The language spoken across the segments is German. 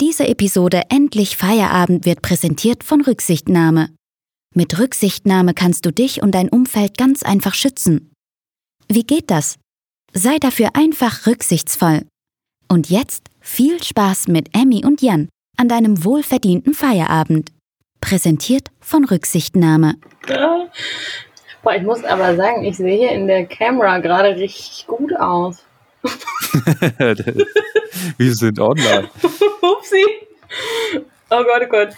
Diese Episode Endlich Feierabend wird präsentiert von Rücksichtnahme. Mit Rücksichtnahme kannst du dich und dein Umfeld ganz einfach schützen. Wie geht das? Sei dafür einfach rücksichtsvoll. Und jetzt viel Spaß mit Emmy und Jan an deinem wohlverdienten Feierabend. Präsentiert von Rücksichtnahme. Boah, ich muss aber sagen, ich sehe hier in der Kamera gerade richtig gut aus. Wir sind online. Upsi. Oh Gott, oh Gott.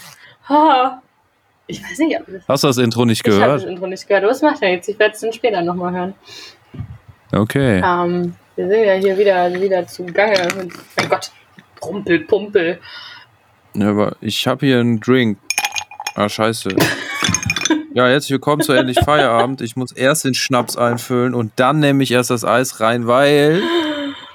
Ha. Ich weiß nicht, ob das. Hast du das Intro nicht Ich habe gehört? das Intro nicht gehört. Was macht er jetzt? Ich werde es dann später nochmal hören. Okay. Ähm, wir sind ja hier wieder, wieder zugange. Und, mein Gott. Pumpel, Pumpel. Ja, aber ich habe hier einen Drink. Ah, scheiße. Ja, herzlich willkommen zu Endlich Feierabend. Ich muss erst den Schnaps einfüllen und dann nehme ich erst das Eis rein, weil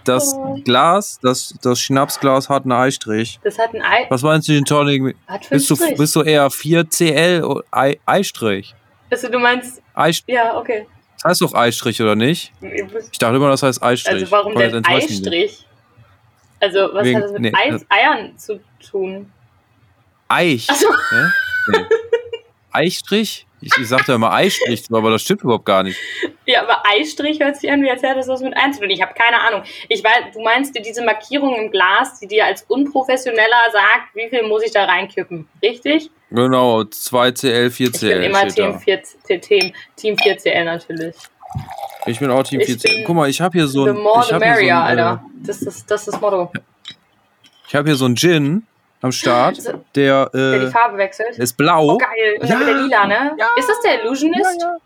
das Oh. Glas, das, das Schnapsglas hat einen Eistrich. Das hat ein Ei. Was meinst du, den Tonic? Hat Bist du, Strich. bist du eher 4CL oder Ei, Eistrich? Also, du meinst. Eistrich? Ja, okay. Das heißt doch Eistrich, oder nicht? Ich dachte immer, das heißt Eistrich. Also, warum Komm, denn. Eistrich? Also, was Wegen- hat das mit nee, Eis, das- Eiern zu tun? Eich. So. Ne? Nee. Eistrich? Ich, ich sagte immer Eistrich, aber das stimmt überhaupt gar nicht. Ja, aber Eistrich hört sich an, wie als hätte das was mit Eins. Ich habe keine Ahnung. Ich weiß, du meinst diese Markierung im Glas, die dir als Unprofessioneller sagt, wie viel muss ich da reinkippen. Richtig? Genau, 2CL, Ich bin 4CL immer Team, da. 4, Team, Team 4CL natürlich. Ich bin auch Team Ich 4CL. bin Guck mal, ich habe hier so the ein, more the habe hier, so merrier, ein, äh, Alter. Das ist, das ist Motto. ich hab hier so einen Gin am Start, der, Der die äh, Farbe wechselt. ist blau. Oh, geil. Ja. wieder lila, ne? Ist das der Illusionist? Ja, ja.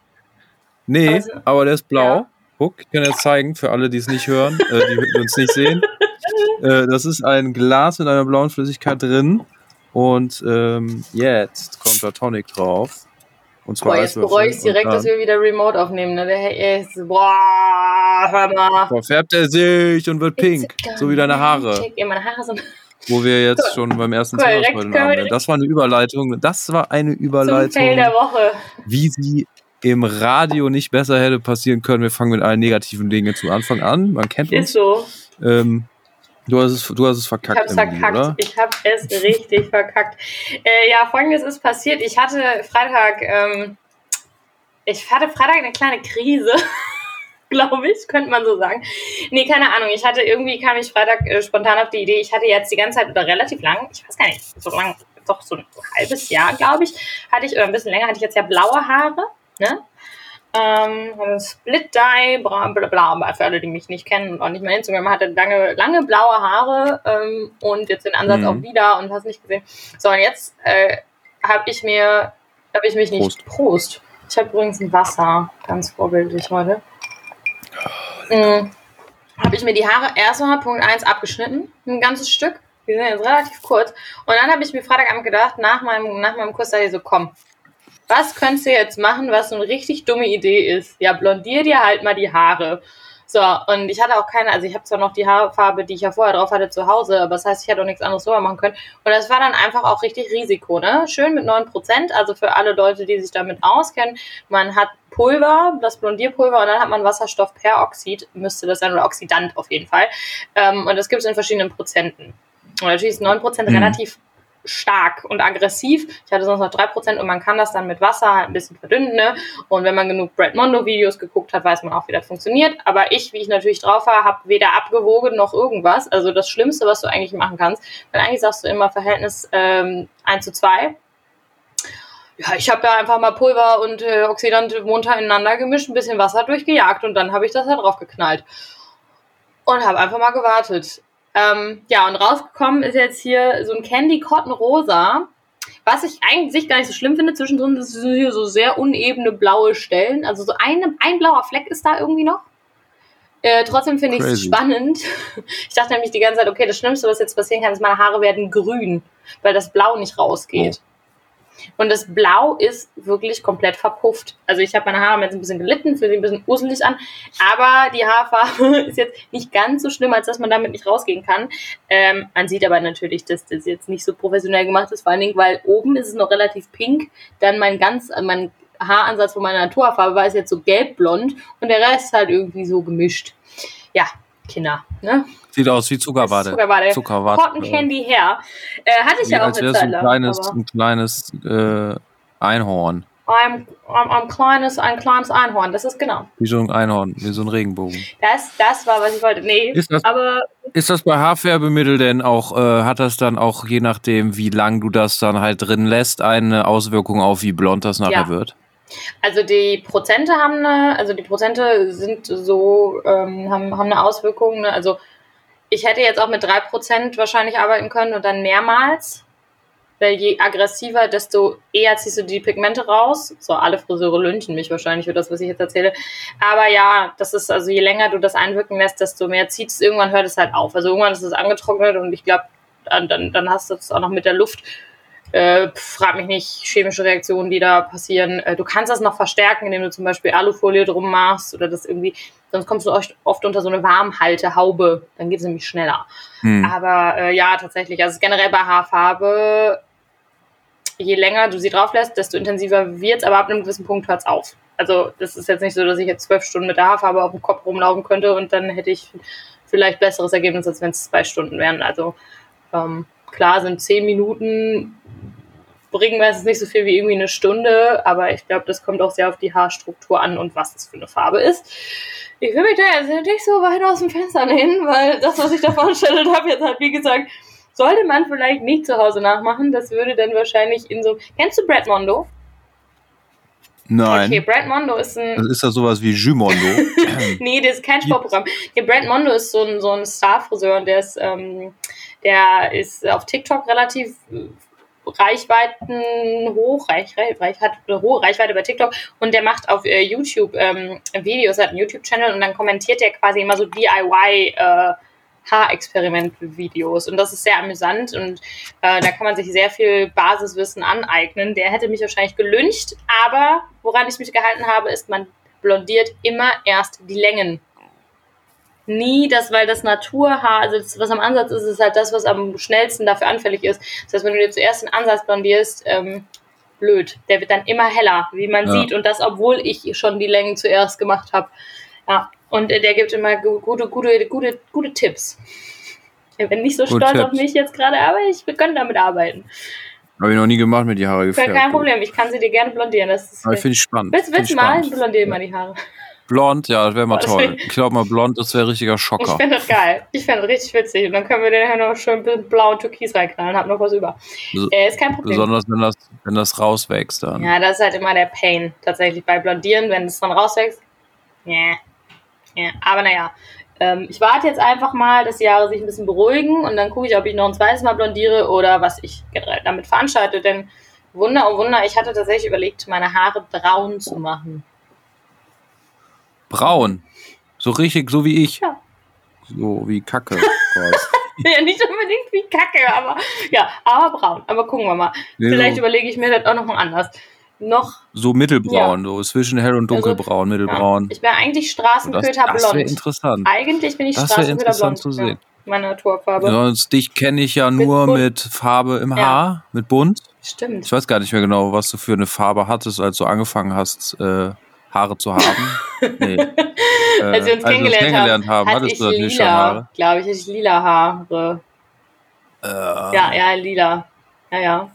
Nee, Also- aber der ist blau. Ja. Guck, ich kann jetzt zeigen, für alle, die es nicht hören, äh, die, uns nicht sehen. Äh, das ist ein Glas mit einer blauen Flüssigkeit drin. Und ähm, jetzt kommt da Tonic drauf. Und zwar Boah, jetzt bereue ich direkt, dass wir wieder Remote aufnehmen. Ne? Der Herr ist, boah, hör mal. Verfärbt er sich und wird pink. It's So wie deine Haare. Check, Ja, meine Haare sind Wo wir jetzt schon beim ersten Thema heute Abend direkt- Das war eine Überleitung. Das war eine zum Fail Überleitung, der Woche. wie sie im Radio nicht besser hätte passieren können. Wir fangen mit allen negativen Dingen zu Anfang an. Man kennt Ist uns. so. Ähm, du, hast es, du hast es Ich verkackt, hab's Emily, verkackt. oder? Ich hab es richtig verkackt. Äh, ja, folgendes ist passiert. Ich hatte Freitag, ähm, ich hatte Freitag eine kleine Krise. Glaube ich, könnte man so sagen. Nee, keine Ahnung. Ich hatte irgendwie, kam ich Freitag äh, spontan auf die Idee, ich hatte jetzt die ganze Zeit oder relativ lang, ich weiß gar nicht, so lang, doch so ein halbes Jahr, glaube ich, hatte ich, oder ein bisschen länger, hatte ich jetzt ja blaue Haare, ne? Ähm, Split Dye, bla bla bla, für alle, die mich nicht kennen und auch nicht mehr Instagram, hatte lange, lange blaue Haare ähm, und jetzt den Ansatz Mhm. auch wieder und hast nicht gesehen. So, und jetzt äh, habe ich mir, habe ich mich nicht, Prost. Prost. Ich habe übrigens ein Wasser, ganz vorbildlich heute. Mhm. Habe ich mir die Haare erstmal Punkt 1 abgeschnitten, ein ganzes Stück. Die sind jetzt relativ kurz. Und dann habe ich mir Freitagabend gedacht, nach meinem, nach meinem Kurs, da ich so, komm, was könntest du jetzt machen, was so eine richtig dumme Idee ist? Ja, blondier dir halt mal die Haare. So, und ich hatte auch keine, also ich habe zwar noch die Haarfarbe, die ich ja vorher drauf hatte, zu Hause, aber das heißt, ich hätte auch nichts anderes drüber machen können. Und das war dann einfach auch richtig Risiko, ne? Schön mit 9%, also für alle Leute, die sich damit auskennen, man hat Pulver, das Blondierpulver, und dann hat man Wasserstoffperoxid, müsste das sein, oder Oxidant auf jeden Fall. Ähm, und das gibt es in verschiedenen Prozenten. Und natürlich ist 9% Mhm. relativ stark und aggressiv. Ich hatte sonst noch 3% und man kann das dann mit Wasser ein bisschen verdünnen. Ne? Und wenn man genug Brad Mondo Videos geguckt hat, weiß man auch, wie das funktioniert. Aber ich, wie ich natürlich drauf war, habe weder abgewogen noch irgendwas. Also das Schlimmste, was du eigentlich machen kannst. Weil eigentlich sagst du immer Verhältnis ähm, 1 zu 2. Ja, ich habe da einfach mal Pulver und äh, Oxidant munter ineinander gemischt, ein bisschen Wasser durchgejagt und dann habe ich das da drauf geknallt. Und habe einfach mal gewartet. Ähm, ja, und rausgekommen ist jetzt hier so ein Candy Cotton Rosa. Was ich eigentlich gar nicht so schlimm finde, zwischendrin sind hier so sehr unebene blaue Stellen. Also so eine, ein blauer Fleck ist da irgendwie noch. Äh, trotzdem finde ich es spannend. Ich dachte nämlich die ganze Zeit, okay, das Schlimmste, was jetzt passieren kann, ist, meine Haare werden grün, weil das Blau nicht rausgeht. Und das Blau ist wirklich komplett verpufft. Also ich habe meine Haare jetzt ein bisschen gelitten, fühlt sich ein bisschen uselig an, aber die Haarfarbe ist jetzt nicht ganz so schlimm, als dass man damit nicht rausgehen kann. Ähm, man sieht aber natürlich, dass das jetzt nicht so professionell gemacht ist, vor allen Dingen, weil oben ist es noch relativ pink, dann mein ganz, mein Haaransatz von meiner Naturfarbe war ist jetzt so gelbblond und der Rest halt irgendwie so gemischt. Ja, Kinder, ne? Sieht aus wie Zuckerwatte. Zuckerwatte. Zuckerwatte. Cotton Candy Hair. Äh, hatte ich Wie, ja auch als eine Zeit ein lang. kleines, ein kleines äh, Einhorn. Ein, ein, ein, kleines, ein kleines Einhorn, das ist genau. Wie so ein Einhorn, wie so ein Regenbogen. Das, das war, was ich wollte. Nee, Ist das- aber Ist das bei Haarfärbemittel denn auch, äh, hat das dann auch, je nachdem, wie lang du das dann halt drin lässt, eine Auswirkung auf, wie blond das nachher Ja. wird? Also die Prozente haben eine, also die Prozente sind so, ähm, haben, haben eine Auswirkung. Ne? Also ich hätte jetzt auch mit 3% wahrscheinlich arbeiten können und dann mehrmals. Weil je aggressiver, desto eher ziehst du die Pigmente raus. So, alle Friseure lünchen mich wahrscheinlich für das, was ich jetzt erzähle. Aber ja, das ist, also je länger du das einwirken lässt, desto mehr zieht es. Irgendwann hört es halt auf. Also irgendwann ist es angetrocknet und ich glaube, dann, dann, dann hast du es auch noch mit der Luft. Äh, frag mich nicht, chemische Reaktionen, die da passieren. Äh, du kannst das noch verstärken, indem du zum Beispiel Alufolie drum machst oder das irgendwie, sonst kommst du oft, oft unter so eine Warmhaltehaube, dann geht es nämlich schneller. Hm. Aber äh, ja, tatsächlich, also generell bei Haarfarbe, je länger du sie drauf lässt, desto intensiver wird's, aber ab einem gewissen Punkt hört's auf. Also das ist jetzt nicht so, dass ich jetzt zwölf Stunden mit der Haarfarbe auf dem Kopf rumlaufen könnte und dann hätte ich vielleicht besseres Ergebnis, als wenn es zwei Stunden wären. Also ähm, klar sind zehn Minuten bringen meistens nicht so viel wie irgendwie eine Stunde, aber ich glaube, das kommt auch sehr auf die Haarstruktur an und was das für eine Farbe ist. Ich will mich da jetzt nicht so weit aus dem Fenster lehnen, weil das, was ich da vorgestellt habe, jetzt halt, wie gesagt, sollte man vielleicht nicht zu Hause nachmachen. Das würde dann wahrscheinlich in so. Kennst du Brad Mondo? Nein. Okay, Brad Mondo ist ein. Das ist das sowas wie Jumondo. Nee, das ist kein Sportprogramm. Der Brad Mondo ist so ein, so ein Star-Friseur und der ist, ähm, der ist auf TikTok relativ äh, Reichweiten hoch, Reich, Reich, hat eine hohe Reichweite bei TikTok und der macht auf äh, YouTube ähm, Videos, hat einen YouTube-Channel und dann kommentiert er quasi immer so DIY äh, Haarexperiment-Videos und das ist sehr amüsant und äh, da kann man sich sehr viel Basiswissen aneignen. Der hätte mich wahrscheinlich gelüncht, aber woran ich mich gehalten habe, ist, man blondiert immer erst die Längen. Nie das, weil das Naturhaar, also das, was am Ansatz ist, ist halt das, was am schnellsten dafür anfällig ist. Das heißt, wenn du dir zuerst den Ansatz blondierst, ähm, blöd. Der wird dann immer heller, wie man Ja. sieht. Und das, obwohl ich schon die Längen zuerst gemacht habe. Ja. Und äh, der gibt immer gu gute, gute, gute, gute Tipps. Ich bin nicht so Gute stolz auf Tipps. mich jetzt gerade, aber ich, können damit arbeiten. Habe ich noch nie gemacht mit die Haare gefärbt. kein Problem, ich kann sie dir gerne blondieren. Das ist Aber ich finde ich spannend. willst du mal? spannend. Blondier mal die Haare. Blond, ja, das wäre mal das toll. wär- Ich glaube mal, blond, das wäre richtiger Ich Schocker. finde das geil. Ich finde das richtig witzig. Und dann können wir den nachher noch schön ein bisschen blau und türkis reinknallen. Hab noch was über. Äh, ist kein Problem. Besonders wenn das, wenn das rauswächst dann. Ja, das ist halt immer der Pain tatsächlich bei Blondieren, wenn es dann rauswächst. Ja. ja. Aber naja, ähm, ich warte jetzt einfach mal, dass die Haare sich ein bisschen beruhigen und dann gucke ich, ob ich noch ein zweites Mal blondiere oder was ich generell damit veranstalte. Denn Wunder, oh Wunder, ich hatte tatsächlich überlegt, meine Haare braun zu machen. Braun. So richtig, so wie ich. Ja. So wie Kacke. Ja, nicht unbedingt wie Kacke, aber ja, aber braun. Aber gucken wir mal. Nee, Vielleicht so, überlege ich mir das auch noch mal anders. Noch so mittelbraun, so zwischen hell und dunkelbraun, Ja. mittelbraun. Ich bin eigentlich das Straßenköter das wäre interessant. Eigentlich bin ich Das interessant zu sehen. Ja, meine Naturfarbe. Sonst dich kenne ich ja nur bunt. mit Farbe im Ja. Haar, mit bunt. Stimmt. Ich weiß gar nicht mehr genau, was du für eine Farbe hattest, als du angefangen hast, äh, Haare zu haben. Nee. Äh, Als wir uns kennengelernt, kennengelernt haben, hatte hattest ich du natürlich schon lila, Haare. glaube ich, ich lila Haare. Äh, Ja, ja, lila. Ja, ja.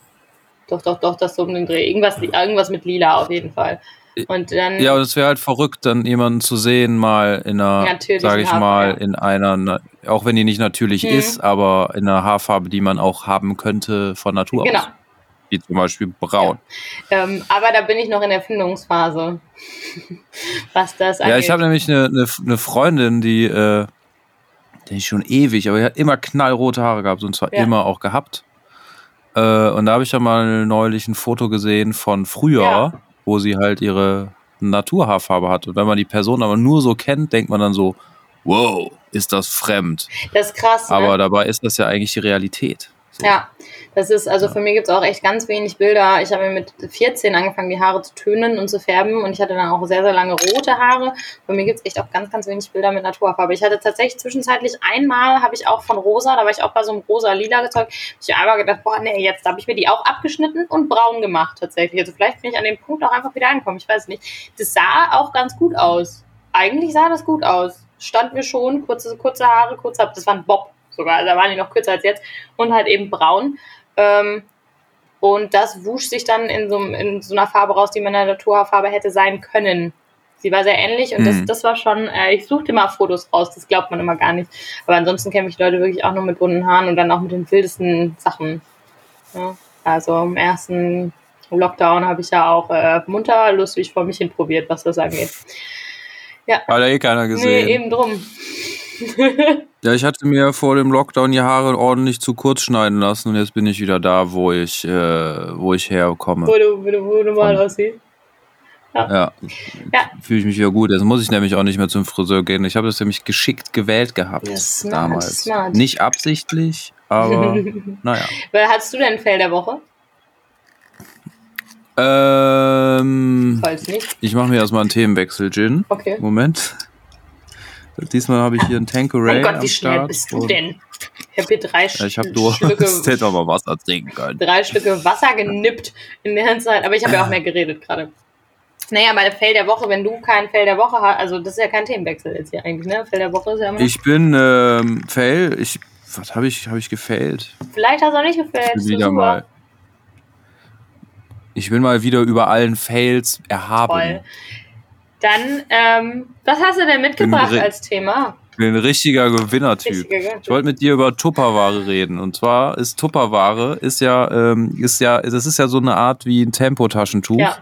Doch, doch, doch, das so um den Dreh. Irgendwas, irgendwas mit lila auf jeden Fall. Und dann, Ja, und es wäre halt verrückt, dann jemanden zu sehen, mal in einer, sage ich Haarfarbe, mal, ja. in einer, auch wenn die nicht natürlich Mhm. ist, aber in einer Haarfarbe, die man auch haben könnte von Natur genau. aus. Wie zum Beispiel braun. Ähm, aber da bin ich noch in der Findungsphase. Was das Ja, angeht. ich habe nämlich eine, eine, eine Freundin, die, äh, die ist schon ewig, aber die hat immer knallrote Haare gehabt und zwar Ja. immer auch gehabt. Äh, und da habe ich ja mal neulich ein Foto gesehen von früher, Ja. wo sie halt ihre Naturhaarfarbe hat. Und wenn man die Person aber nur so kennt, denkt man dann so, wow, ist das fremd. das ist krass. Ne? Aber dabei ist das ja eigentlich die Realität. So. Ja, das ist, also für mich gibt es auch echt ganz wenig Bilder. Ich habe mir mit 14 angefangen, die Haare zu tönen und zu färben und ich hatte dann auch sehr, sehr lange rote Haare. Bei mir gibt es echt auch ganz, ganz wenig Bilder mit Naturfarbe. Ich hatte tatsächlich zwischenzeitlich einmal, habe ich auch von rosa, da war ich auch bei so einem rosa-lila Zeug, ich einmal gedacht, boah, nee, jetzt habe ich mir die auch abgeschnitten und braun gemacht tatsächlich. Also vielleicht bin ich an dem Punkt auch einfach wieder angekommen, ich weiß nicht. Das sah auch ganz gut aus. Eigentlich sah das gut aus. standen wir schon, kurze, kurze Haare, kurze, das war ein Bob sogar, also da waren die noch kürzer als jetzt und halt eben braun. Ähm, und das wusch sich dann in so, in so einer Farbe raus, die man in der Naturhaarfarbe hätte sein können. Sie war sehr ähnlich und das, Mhm. das war schon, äh, ich suchte mal Fotos raus, das glaubt man immer gar nicht. Aber ansonsten kenne ich Leute wirklich auch nur mit bunten Haaren und dann auch mit den wildesten Sachen. Ja, also im ersten Lockdown habe ich ja auch äh, munter lustig vor mich hin probiert, was das angeht. Hat ja eh keiner gesehen. Nee, eben drum. Ja, ich hatte mir vor dem Lockdown die Haare ordentlich zu kurz schneiden lassen und jetzt bin ich wieder da, wo ich, äh, wo ich herkomme. wo du, wo du, wo du mal aussiehst. Ja. Ja. Fühle ich mich wieder gut. Jetzt muss ich nämlich auch nicht mehr zum Friseur gehen. Ich habe das nämlich geschickt gewählt gehabt Ja, smart, damals. smart. Nicht absichtlich, aber naja. Wer hattest du denn Fell der Woche? Ähm, Falls nicht. ich mache mir erstmal einen Themenwechsel, Gin. Okay. Moment. Diesmal habe ich hier einen Tanqueray Mein Gott, wie schnell Start bist du denn? Ich habe hier drei Ja, ich Durst. Schlücke, Hätte mal Wasser trinken können. drei Stücke Wasser genippt in der Zeit. Aber ich habe ja auch mehr geredet gerade. Naja, bei der Fell der Woche, wenn du kein Fell der Woche hast, also das ist ja kein Themenwechsel jetzt hier eigentlich, ne? Fell der Woche ist ja immer. Ich bin ähm, Fail. Ich, was habe ich, hab ich gefailt? Vielleicht hast du auch nicht gefällt. Ich bin wieder super. mal. Ich bin mal wieder über allen Fails erhaben. Toll. Dann, ähm, was hast du denn mitgebracht als Thema? Ich bin ein richtiger Gewinnertyp. Richtiger. Ich wollte mit dir über Tupperware reden. Und zwar ist Tupperware ist ja, ähm, ist ja, das ist ja so eine Art wie ein Tempotaschentuch. Ja.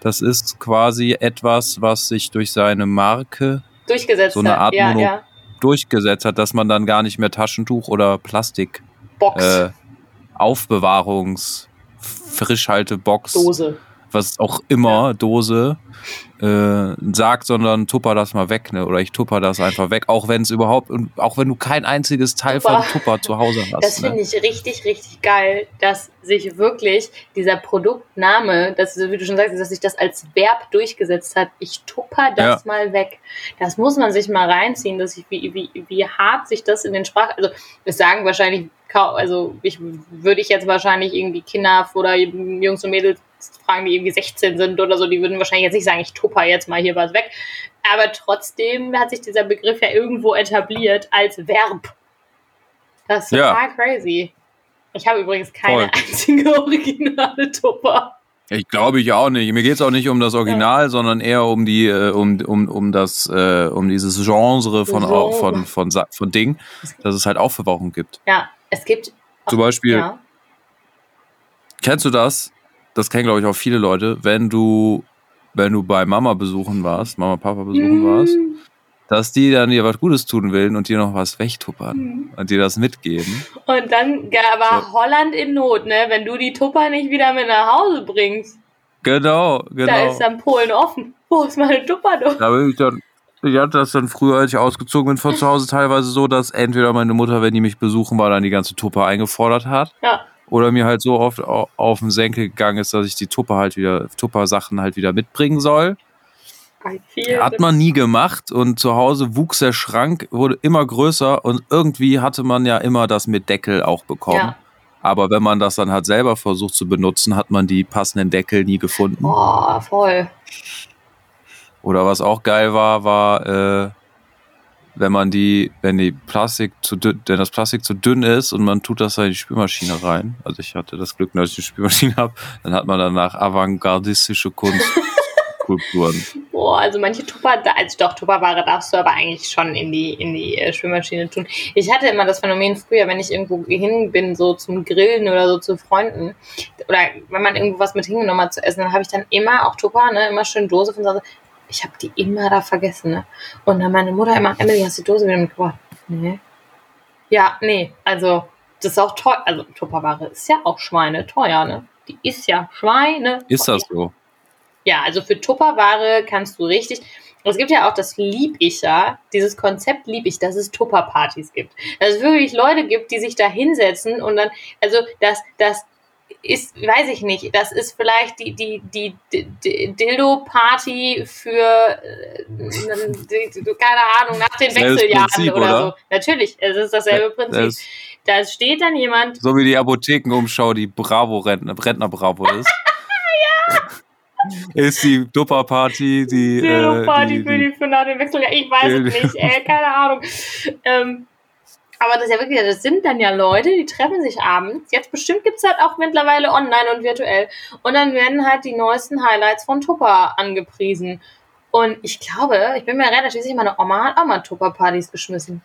Das ist quasi etwas, was sich durch seine Marke Durchgesetzt So eine hat. Art ja, Mono- ja. durchgesetzt hat, dass man dann gar nicht mehr Taschentuch oder Plastik Box. äh, Aufbewahrungs Frischhaltebox, Dose. was auch immer, Dose, äh, sagt, sondern tupper das mal weg, ne? Oder ich tupper das einfach weg, auch wenn es überhaupt, und auch wenn du kein einziges Teil Tupper. von Tupper zu Hause hast. Das ne? finde ich richtig, richtig geil, dass sich wirklich dieser Produktname, dass, wie du schon sagst, dass sich das als Verb durchgesetzt hat. Ich tupper das mal weg. Das muss man sich mal reinziehen, dass ich, wie, wie, wie hart sich das in den Sprach, also es sagen wahrscheinlich, also ich würde ich jetzt wahrscheinlich irgendwie Kinder oder Jungs und Mädels fragen, die irgendwie 16 sind oder so, die würden wahrscheinlich jetzt nicht sagen, ich tupper jetzt mal hier was weg. Aber trotzdem hat sich dieser Begriff ja irgendwo etabliert als Verb. Das ist Ja. total crazy. Ich habe übrigens keine Voll. einzige originale Tupper. Ich glaube ich auch nicht. Mir geht es auch nicht um das Original, sondern eher um die, äh, um, um, um das, äh, um dieses Genre von, Genre. von, von, Sa- von Ding, dass es halt Aufbewahrung gibt. Ja, es gibt. Zum Beispiel, Ja. kennst du das? Das kennen, glaube ich, auch viele Leute, wenn du, wenn du bei Mama besuchen warst, Mama, Papa besuchen warst, Mm, dass die dann dir was Gutes tun will und dir noch was wegtuppern mm. und dir das mitgeben. Und dann war So. Holland in Not, ne? Wenn du die Tupper nicht wieder mit nach Hause bringst, Genau, da genau. ist dann Polen offen. Wo ist meine Tupper doch? Da bin ich dann, ich hatte das dann früher, als ich ausgezogen bin von zu Hause, teilweise so, dass entweder meine Mutter, wenn die mich besuchen war, dann die ganze Tupper eingefordert hat. Ja. Oder mir halt so oft au- auf den Senkel gegangen ist, dass ich die Tupper halt wieder, Tupper-Sachen halt wieder mitbringen soll. Hat man nie gemacht und zu Hause wuchs der Schrank, wurde immer größer und irgendwie hatte man ja immer das mit Deckel auch bekommen. Ja. Aber wenn man das dann halt selber versucht zu benutzen, hat man die passenden Deckel nie gefunden. Oh, voll. Oder was auch geil war, war, äh, wenn man die, wenn die Plastik zu dünn, wenn das Plastik zu dünn ist und man tut das in die Spülmaschine rein. Also ich hatte das Glück, dass ich eine Spülmaschine habe, dann hat man danach avantgardistische Kunstskulpturen. Boah, also manche Tupper, also doch, Tupperware darfst du aber eigentlich schon in die, in die äh, Spülmaschine tun. Ich hatte immer das Phänomen früher, wenn ich irgendwo hin bin, so zum Grillen oder so zu Freunden, oder wenn man irgendwo was mit hingenommen hat zu essen, dann habe ich dann immer auch Tupper, ne, immer schön Dose von Hause. Ich habe die immer da vergessen, ne. Und dann meine Mutter immer, Emily, hast du die Dose wieder mitgebracht? Nee. Ja, nee, also, das ist auch teuer, also Tupperware ist ja auch Schweine teuer, ne. Die ist ja Schweine. Ist das so? Ja, also für Tupperware kannst du richtig. Es gibt ja auch das Lieb ich ja, dieses Konzept lieb ich, dass es Tupperpartys gibt. Dass es wirklich Leute gibt, die sich da hinsetzen und dann, also das, das ist, weiß ich nicht, das ist vielleicht die, die, die, die, Dildo-Party für, äh, keine Ahnung, nach den Wechseljahren Prinzip, oder, oder? so. Natürlich, es ist dasselbe Prinzip. Das, Da steht dann jemand, so wie die Apothekenumschau, die Bravo-Rentner, Rentner-Bravo ist. ist die Tupper-Party, die. Dildo-Party äh, für, die, für nach dem Wechsel. Ja, ich weiß es nicht, ey, keine Ahnung. Ähm, aber das ist ja wirklich, das sind dann ja Leute, die treffen sich abends. Jetzt bestimmt gibt es halt auch mittlerweile online und virtuell. Und dann werden halt die neuesten Highlights von Tupper angepriesen. Und ich glaube, ich bin mir relativ sicher, meine Oma hat auch mal Tupper-Partys geschmissen.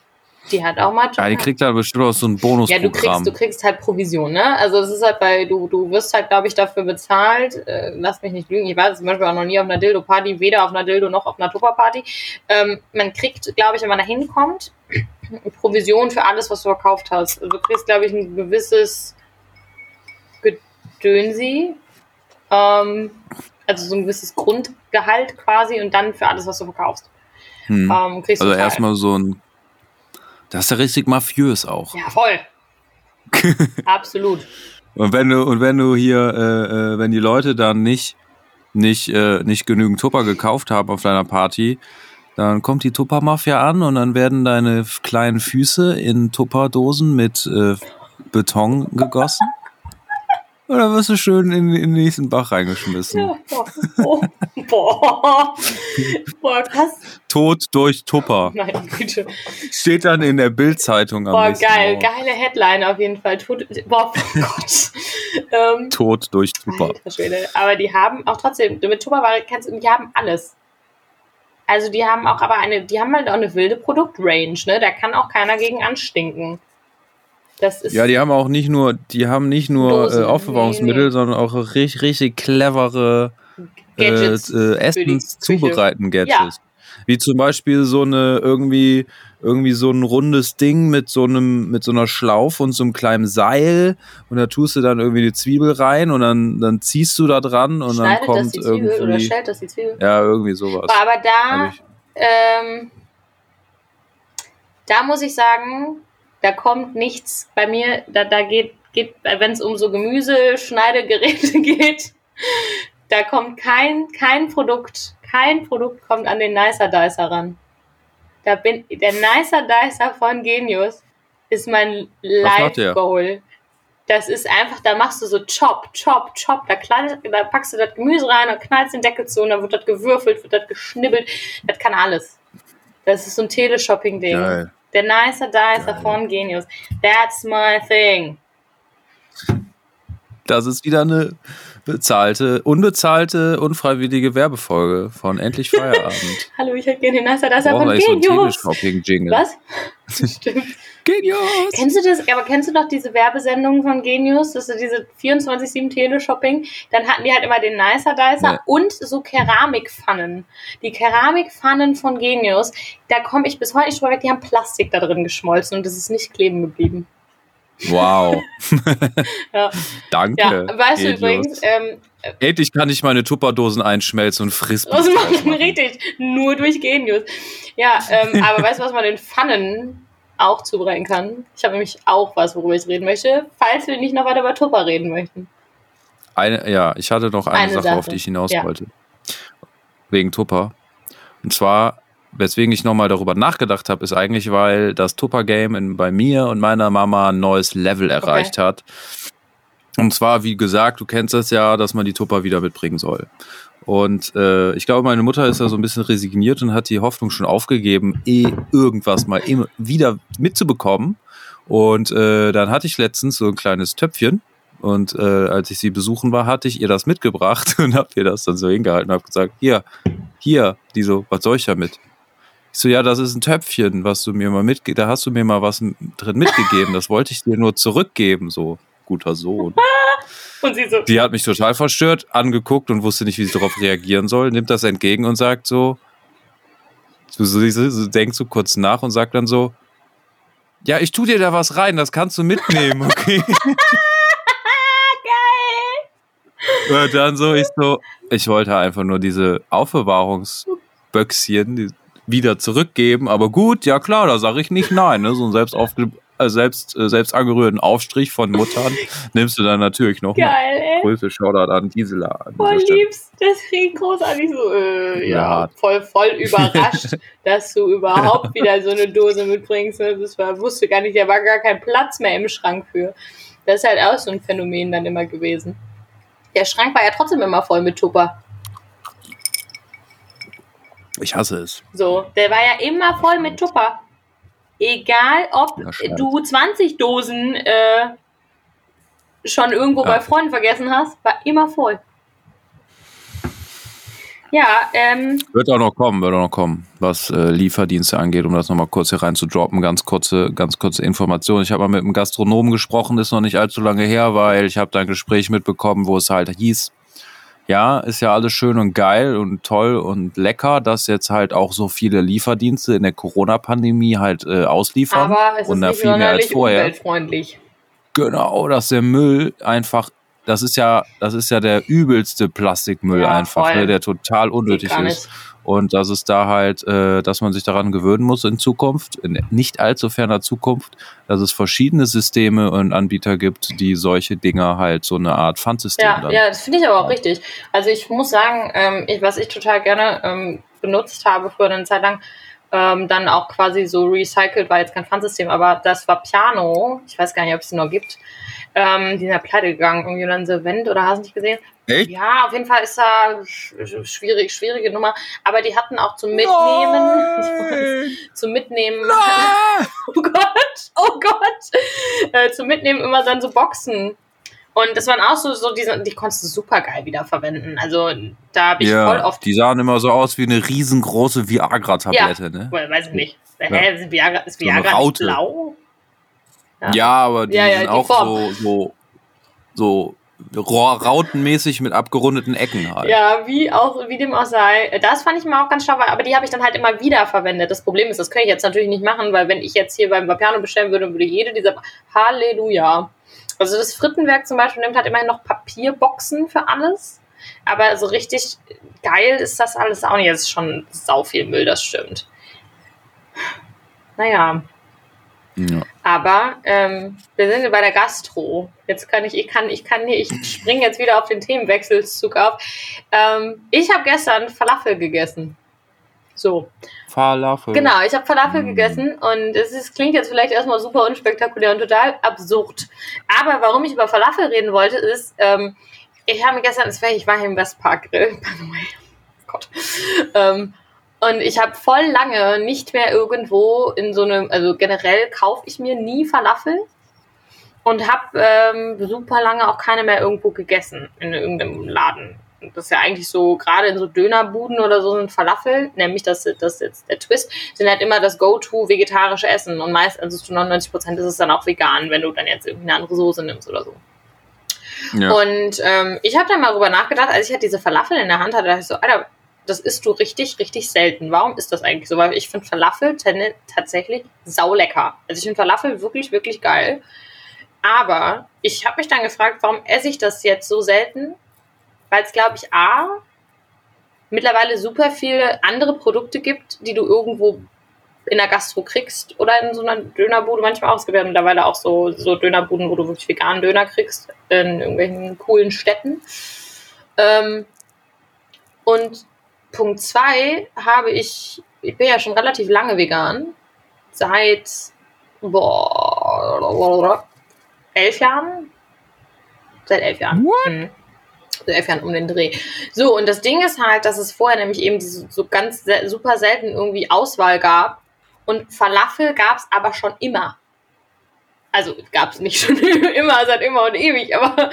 Die hat auch mal Ja, die kriegt halt bestimmt auch so ein Bonus. Ja, du kriegst, du kriegst halt Provision, ne? Also es ist halt bei, du, du wirst halt, glaube ich, dafür bezahlt. Äh, lass mich nicht lügen. Ich war zum Beispiel auch noch nie auf einer Dildo-Party, weder auf einer Dildo noch auf einer Tupper-Party. Ähm, man kriegt, glaube ich, wenn man da hinkommt, Provision für alles, was du verkauft hast. Also du kriegst, glaube ich, ein gewisses Gedönsi. Ähm, also so ein gewisses Grundgehalt quasi und dann für alles, was du verkaufst. Hm. Ähm, also erstmal so ein das ist ja richtig mafiös auch. Ja, voll. Absolut. Und wenn du, und wenn du hier, äh, äh, wenn die Leute dann nicht, nicht, äh, nicht genügend Tupper gekauft haben auf deiner Party, dann kommt die Tupper-Mafia an und dann werden deine kleinen Füße in Tupperdosen mit äh, Beton gegossen. Oder wirst du schön in, in den nächsten Bach reingeschmissen? Ja, boah. boah. Boah, krass. Tod durch Tupper. Meine Güte. Steht dann in der Bildzeitung am Boah, geil. Morgen. Geile Headline auf jeden Fall. Tod, boah, oh Gott. ähm, Tod durch Tupper. Aber die haben auch trotzdem, mit Tupperware kannst du, die haben alles. Also die haben auch aber eine, die haben halt auch eine wilde Produktrange, ne? Da kann auch keiner gegen anstinken ja, die haben auch nicht nur, die haben nicht nur äh, Aufbewahrungsmittel, nee, nee. sondern auch richtig, richtig clevere Gadgets äh, Essens zubereiten Gadgets. Ja. Wie zum Beispiel so eine irgendwie irgendwie so ein rundes Ding mit so einem mit so einer Schlaufe und so einem kleinen Seil und da tust du dann irgendwie die Zwiebel rein und dann dann ziehst du da dran und Schneidet dann kommt das die Zwiebel irgendwie oder stellt das die Zwiebel? Ja, irgendwie sowas. Aber da ähm, da muss ich sagen, da kommt nichts bei mir, da, da geht, geht wenn es um so Gemüseschneidegeräte geht, da kommt kein, kein Produkt, kein Produkt kommt an den Nicer Dicer ran. Da bin, der Nicer Dicer von Genius ist mein Life Goal. Das ist einfach, da machst du so Chop, Chop, Chop, da, da packst du das Gemüse rein und knallst den Deckel zu und dann wird das gewürfelt, wird das geschnibbelt. Das kann alles. Das ist so ein Teleshopping-Ding. Der Nicer Dicer von Genius. That's my thing. Das ist wieder eine bezahlte, unbezahlte, unfreiwillige Werbefolge von Endlich Feierabend. Hallo, ich hätte gerne den Nicer Dicer von Genius. So Was? Stimmt. Genius! Kennst du das? Aber kennst du doch diese Werbesendungen von Genius? Das ist diese 24-7 Teleshopping. Dann hatten die halt immer den Nicer Dicer nee. und so Keramikpfannen. Die Keramikpfannen von Genius, da komme ich bis heute nicht drüber weg. Die haben Plastik da drin geschmolzen und das ist nicht kleben geblieben. Wow. ja. Danke. Ja, weißt du übrigens, ähm, Endlich kann ich meine Tupperdosen einschmelzen und friss. Das machen richtig. Nur durch Genius. Ja, ähm, aber weißt du, was man in Pfannen auch zubereiten kann. Ich habe nämlich auch was, worüber ich reden möchte, falls wir nicht noch weiter über Tupper reden möchten. Eine, ja, ich hatte noch eine, eine Sache, Sache, auf die ich hinaus ja. wollte. Wegen Tupper. Und zwar, weswegen ich nochmal darüber nachgedacht habe, ist eigentlich, weil das Tupper-Game bei mir und meiner Mama ein neues Level erreicht okay. hat. Und zwar, wie gesagt, du kennst das ja, dass man die Tupper wieder mitbringen soll. Und äh, ich glaube, meine Mutter ist da so ein bisschen resigniert und hat die Hoffnung schon aufgegeben, eh irgendwas mal immer wieder mitzubekommen. Und äh, dann hatte ich letztens so ein kleines Töpfchen. Und äh, als ich sie besuchen war, hatte ich ihr das mitgebracht und habe ihr das dann so hingehalten und habe gesagt, hier, hier, die so, was soll ich damit? Ich so, ja, das ist ein Töpfchen, was du mir mal mitgegeben, da hast du mir mal was drin mitgegeben, das wollte ich dir nur zurückgeben, so guter Sohn. Und sie so. Die hat mich total verstört, angeguckt und wusste nicht, wie sie darauf reagieren soll, nimmt das entgegen und sagt so, so, so, so denkt so kurz nach und sagt dann so, ja, ich tu dir da was rein, das kannst du mitnehmen, okay? Geil! Und dann so, ich so, ich wollte einfach nur diese Aufbewahrungsböckschen wieder zurückgeben, aber gut, ja klar, da sage ich nicht nein, ne? so ein selbst aufge äh, selbst, äh, selbst angerührten Aufstrich von Muttern nimmst du dann natürlich noch. Geil, ey. Größe Shoutout an Gisela. Voll liebst, das klingt großartig so, äh, ja. ja, voll, voll überrascht, dass du überhaupt wieder so eine Dose mitbringst. Ne? Das war, wusste gar nicht, da war gar kein Platz mehr im Schrank für. Das ist halt auch so ein Phänomen dann immer gewesen. Der Schrank war ja trotzdem immer voll mit Tupper. Ich hasse es. So, der war ja immer voll mit Tupper. Egal, ob du 20 Dosen äh, schon irgendwo Ja. bei Freunden vergessen hast, war immer voll. Ja, ähm, Wird auch noch kommen, wird auch noch kommen, was äh, Lieferdienste angeht, um das nochmal kurz hier rein zu droppen. Ganz kurze, ganz kurze Information. Ich habe mal mit einem Gastronomen gesprochen, ist noch nicht allzu lange her, weil ich habe da ein Gespräch mitbekommen, wo es halt hieß, ja, ist ja alles schön und geil und toll und lecker, dass jetzt halt auch so viele Lieferdienste in der Corona-Pandemie halt äh, ausliefern. aber es ist und nicht viel mehr als vorher. umweltfreundlich. Genau, dass der Müll einfach, das ist ja, das ist ja der übelste Plastikmüll Ja, einfach, ne, der total unnötig ist. Und dass es da halt, äh, dass man sich daran gewöhnen muss in Zukunft, in nicht allzu ferner Zukunft, dass es verschiedene Systeme und Anbieter gibt, die solche Dinger halt so eine Art Pfandsystem Ja, dann. ja, das finde ich aber auch richtig. Also ich muss sagen, ähm, ich, was ich total gerne ähm, benutzt habe für eine Zeit lang, ähm, dann auch quasi so recycelt, war jetzt kein Pfandsystem, aber das war Piano. Ich weiß gar nicht, ob es die noch gibt. Ähm, die sind ja pleite gegangen, irgendwie dann Insolvent oder hast du nicht gesehen? Echt? Ja, auf jeden Fall ist da sch sch- schwierig, schwierige Nummer. Aber die hatten auch zum Mitnehmen, weiß, zum Mitnehmen, oh Gott, oh Gott, äh, zum Mitnehmen immer dann so Boxen. Und das waren auch so, so diese, die konntest du super geil wiederverwenden. Also da habe ich voll Ja, oft, die sahen immer so aus wie eine riesengroße Viagra-Tablette, ne? Well, weiß ich nicht. Hä, ist Viagra, ist So Viagra Raute. blau? Ja. Ja, aber die Ja, ja, sind die auch Form. so, so, so rautenmäßig mit abgerundeten Ecken halt. Ja, wie auch, wie dem auch sei. Das fand ich mal auch ganz schlau, aber die habe ich dann halt immer wieder verwendet. Das Problem ist, das kann ich jetzt natürlich nicht machen, weil wenn ich jetzt hier beim Vapiano bestellen würde, würde jede dieser Halleluja. Also das Frittenwerk zum Beispiel nimmt halt immerhin noch Papierboxen für alles. Aber so richtig geil ist das alles auch nicht. Es ist schon sau viel Müll, das stimmt. Naja, Ja. aber ähm, wir sind ja bei der Gastro. Jetzt kann ich, ich kann, ich kann hier, ich springe jetzt wieder auf den Themenwechselzug auf. Ähm, ich habe gestern Falafel gegessen. So, Falafel. genau, ich habe Falafel Mm. gegessen und es ist, klingt jetzt vielleicht erstmal super unspektakulär und total absurd. Aber warum ich über Falafel reden wollte, ist, ähm, ich habe gestern, ich war hier im Westpark Grill, by the way. Gott. Ähm, und ich habe voll lange nicht mehr irgendwo in so einem, also generell kaufe ich mir nie Falafel und habe ähm, super lange auch keine mehr irgendwo gegessen in irgendeinem Laden. Das ist ja eigentlich so, gerade in so Dönerbuden oder so sind Falafel, nämlich das, das ist jetzt der Twist, sind halt immer das Go-To vegetarische Essen. Und meist, also zu 99 Prozent ist es dann auch vegan, wenn du dann jetzt irgendwie eine andere Soße nimmst oder so. Ja. Und ähm, ich habe dann mal drüber nachgedacht, als ich halt diese Falafel in der Hand hatte, dachte ich so, Alter, das isst du richtig, richtig selten. Warum ist das eigentlich so? Weil ich finde Falafel tatsächlich saulecker. Also ich finde Falafel wirklich, wirklich geil. Aber ich habe mich dann gefragt, warum esse ich das jetzt so selten? Weil es, glaube ich, A, mittlerweile super viele andere Produkte gibt, die du irgendwo in der Gastro kriegst oder in so einer Dönerbude manchmal auch. Es gibt ja mittlerweile auch so, so Dönerbuden, wo du wirklich veganen Döner kriegst in irgendwelchen coolen Städten. Ähm, und Punkt zwei habe ich, ich bin ja schon relativ lange vegan. Seit boah, elf Jahren? Seit elf Jahren. What? Mhm. Elf Jahren um den Dreh. So, und das Ding ist halt, dass es vorher nämlich eben diese so ganz super selten irgendwie Auswahl gab. Und Falafel gab es aber schon immer. Also gab es nicht schon immer, seit immer und ewig, aber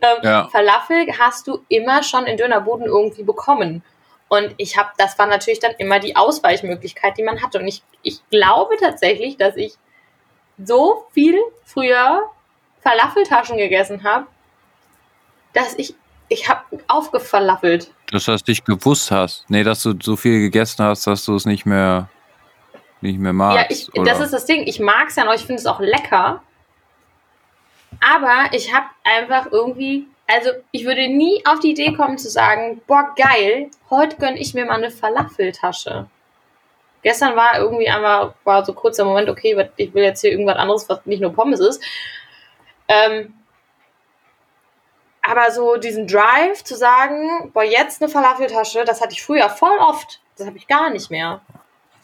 ähm, Ja. Falafel hast du immer schon in Dönerbuden irgendwie bekommen. Und ich habe, das war natürlich dann immer die Ausweichmöglichkeit, die man hatte. Und ich, ich glaube tatsächlich, dass ich so viel früher Falafeltaschen gegessen habe, dass ich, ich habe aufgefalafelt. Dass du das nicht gewusst hast. Nee, dass du so viel gegessen hast, dass du es nicht mehr, nicht mehr magst. Ja, ich, oder? das ist das Ding. Ich mag es ja noch, ich finde es auch lecker. Aber ich habe einfach irgendwie, also ich würde nie auf die Idee kommen zu sagen, boah, geil, heute gönne ich mir mal eine Falafeltasche. Gestern war irgendwie einfach, war so kurz der Moment, okay, ich will jetzt hier irgendwas anderes, was nicht nur Pommes ist. Ähm, aber so diesen Drive zu sagen, boah, jetzt eine Falafeltasche, das hatte ich früher voll oft. Das habe ich gar nicht mehr.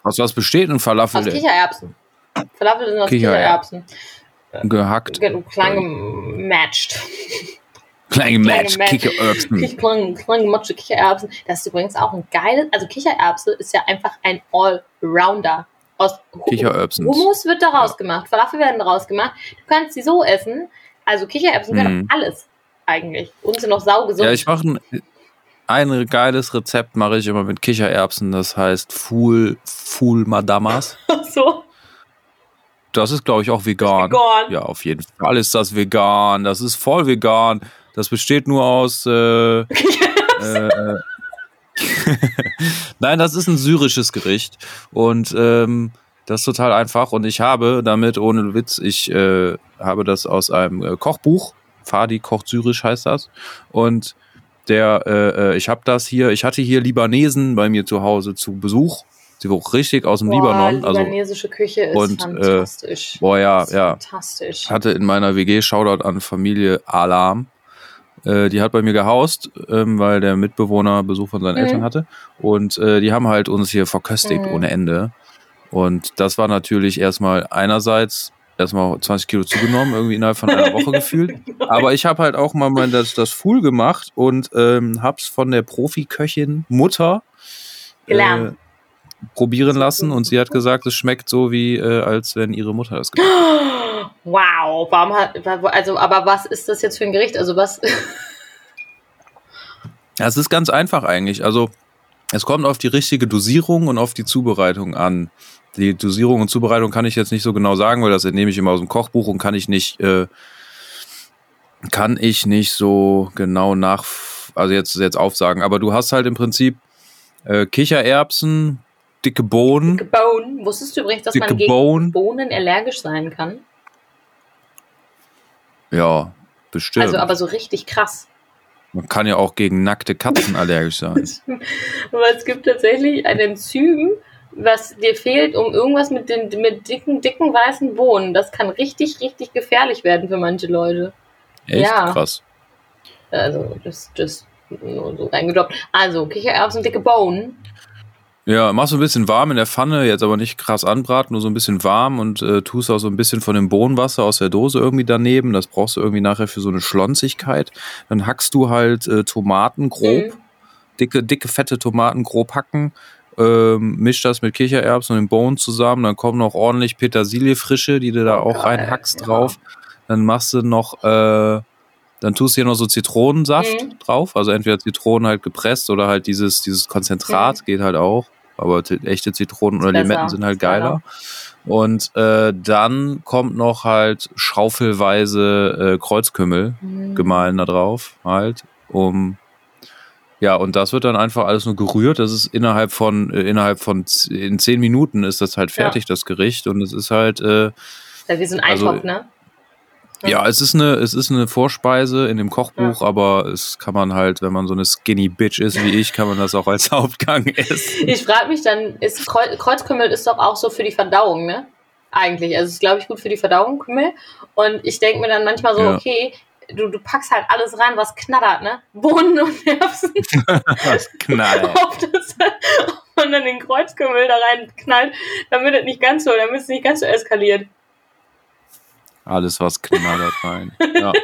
Aus was besteht ein Falafel? Aus? Kichererbsen. Falafel sind aus Kichererbsen. Kichererbsen. Gehackt. Ge- Klein gematcht. Kleine Match, Kichererbsen. Kleine, kleine Matsche Kichererbsen. Das ist übrigens auch ein geiles, also Kichererbse ist ja einfach ein Allrounder. Aus Kichererbsen. Hummus wird daraus gemacht, Falafel werden daraus gemacht. Du kannst sie so essen. Also Kichererbsen können Mhm. alles eigentlich. Und sind noch saugesund. Ja, ich mache ein, ein geiles Rezept mache ich immer mit Kichererbsen, das heißt Fool, Fool Madamas. so. Das ist, glaube ich, auch vegan. Vegan. Ja, auf jeden Fall ist das vegan. Das ist voll vegan. Das besteht nur aus. Äh, äh, äh, Nein, das ist ein syrisches Gericht. Und ähm, das ist total einfach. Und ich habe damit, ohne Witz, ich äh, habe das aus einem äh, Kochbuch. Fadi kocht syrisch heißt das. Und der, äh, äh, ich habe das hier, ich hatte hier Libanesen bei mir zu Hause zu Besuch. Sie war auch richtig aus dem Boah, Libanon. Also libanesische Küche ist und, äh, fantastisch. Boah, ja, ja. Fantastisch. hatte in meiner WG Shoutout an Familie Alarm. Äh, die hat bei mir gehaust, ähm, weil der Mitbewohner Besuch von seinen Mhm. Eltern hatte. Und äh, die haben halt uns hier verköstigt Mhm. ohne Ende. Und das war natürlich erstmal einerseits erstmal 20 Kilo zugenommen, irgendwie innerhalb von einer Woche gefühlt. Aber ich habe halt auch mal mein, das, das Fool gemacht und ähm, hab's von der Profiköchin Mutter äh, probieren lassen und sie hat gesagt, es schmeckt so wie äh, als wenn ihre Mutter das gemacht hat. Wow, warum hat, also, aber was ist das jetzt für ein Gericht? Also was, Ja, es ist ganz einfach eigentlich. Also es kommt auf die richtige Dosierung und auf die Zubereitung an. Die Dosierung und Zubereitung kann ich jetzt nicht so genau sagen, weil das entnehme ich immer aus dem Kochbuch und kann ich nicht, äh, kann ich nicht so genau nach, also jetzt, jetzt aufsagen. Aber du hast halt im Prinzip äh, Kichererbsen, dicke Bohnen, Bohnen. Wusstest du übrigens, dass dicke man gegen Bohnen. Bohnen allergisch sein kann? Ja, bestimmt. Also aber so richtig krass. Man kann ja auch gegen nackte Katzen allergisch sein. Aber es gibt tatsächlich ein Enzym, was dir fehlt, um irgendwas mit den mit dicken, dicken weißen Bohnen. Das kann richtig, richtig gefährlich werden für manche Leute. Echt Ja. krass. Also, das, das nur so reingedroppt. Also, Kichererbsen, dicke Bohnen. Ja, machst du ein bisschen warm in der Pfanne, jetzt aber nicht krass anbraten, nur so ein bisschen warm und äh, tust auch so ein bisschen von dem Bohnenwasser aus der Dose irgendwie daneben. Das brauchst du irgendwie nachher für so eine Schlonzigkeit. Dann hackst du halt äh, Tomaten grob, Mhm. dicke, dicke, fette Tomaten grob hacken, ähm, misch das mit Kichererbsen und den Bohnen zusammen. Dann kommen noch ordentlich Petersilie frische, die du da Oh, auch geil, reinhackst ja. drauf. Dann machst du noch, äh, dann tust du hier noch so Zitronensaft Mhm. drauf. Also entweder Zitronen halt gepresst oder halt dieses, dieses Konzentrat geht halt auch. Aber echte Zitronen oder besser, Limetten sind halt geiler. Und äh, dann kommt noch halt schaufelweise äh, Kreuzkümmel Mhm. gemahlen da drauf, halt, um ja, und das wird dann einfach alles nur gerührt. Das ist innerhalb von, äh, innerhalb von in zehn Minuten ist das halt fertig, das Gericht. Und es ist halt, äh, Ja, wie so ein Also- Eintopf, ne? Ja, es ist eine, es ist eine Vorspeise in dem Kochbuch, aber es kann man halt, wenn man so eine skinny Bitch ist wie ich, kann man das auch als Hauptgang essen. Ich frage mich dann, ist Kreu Kreuzkümmel ist doch auch so für die Verdauung, ne? Eigentlich. Also es ist, glaube ich, gut für die Verdauung, Kümmel. Und ich denke mir dann manchmal so, Ja. okay, du, du packst halt alles rein, was knattert, ne? Bohnen und Erbsen. Das, ob man dann den Kreuzkümmel da rein knallt, damit es nicht ganz so, damit es nicht ganz so eskaliert. Alles, was knallert rein. Ja.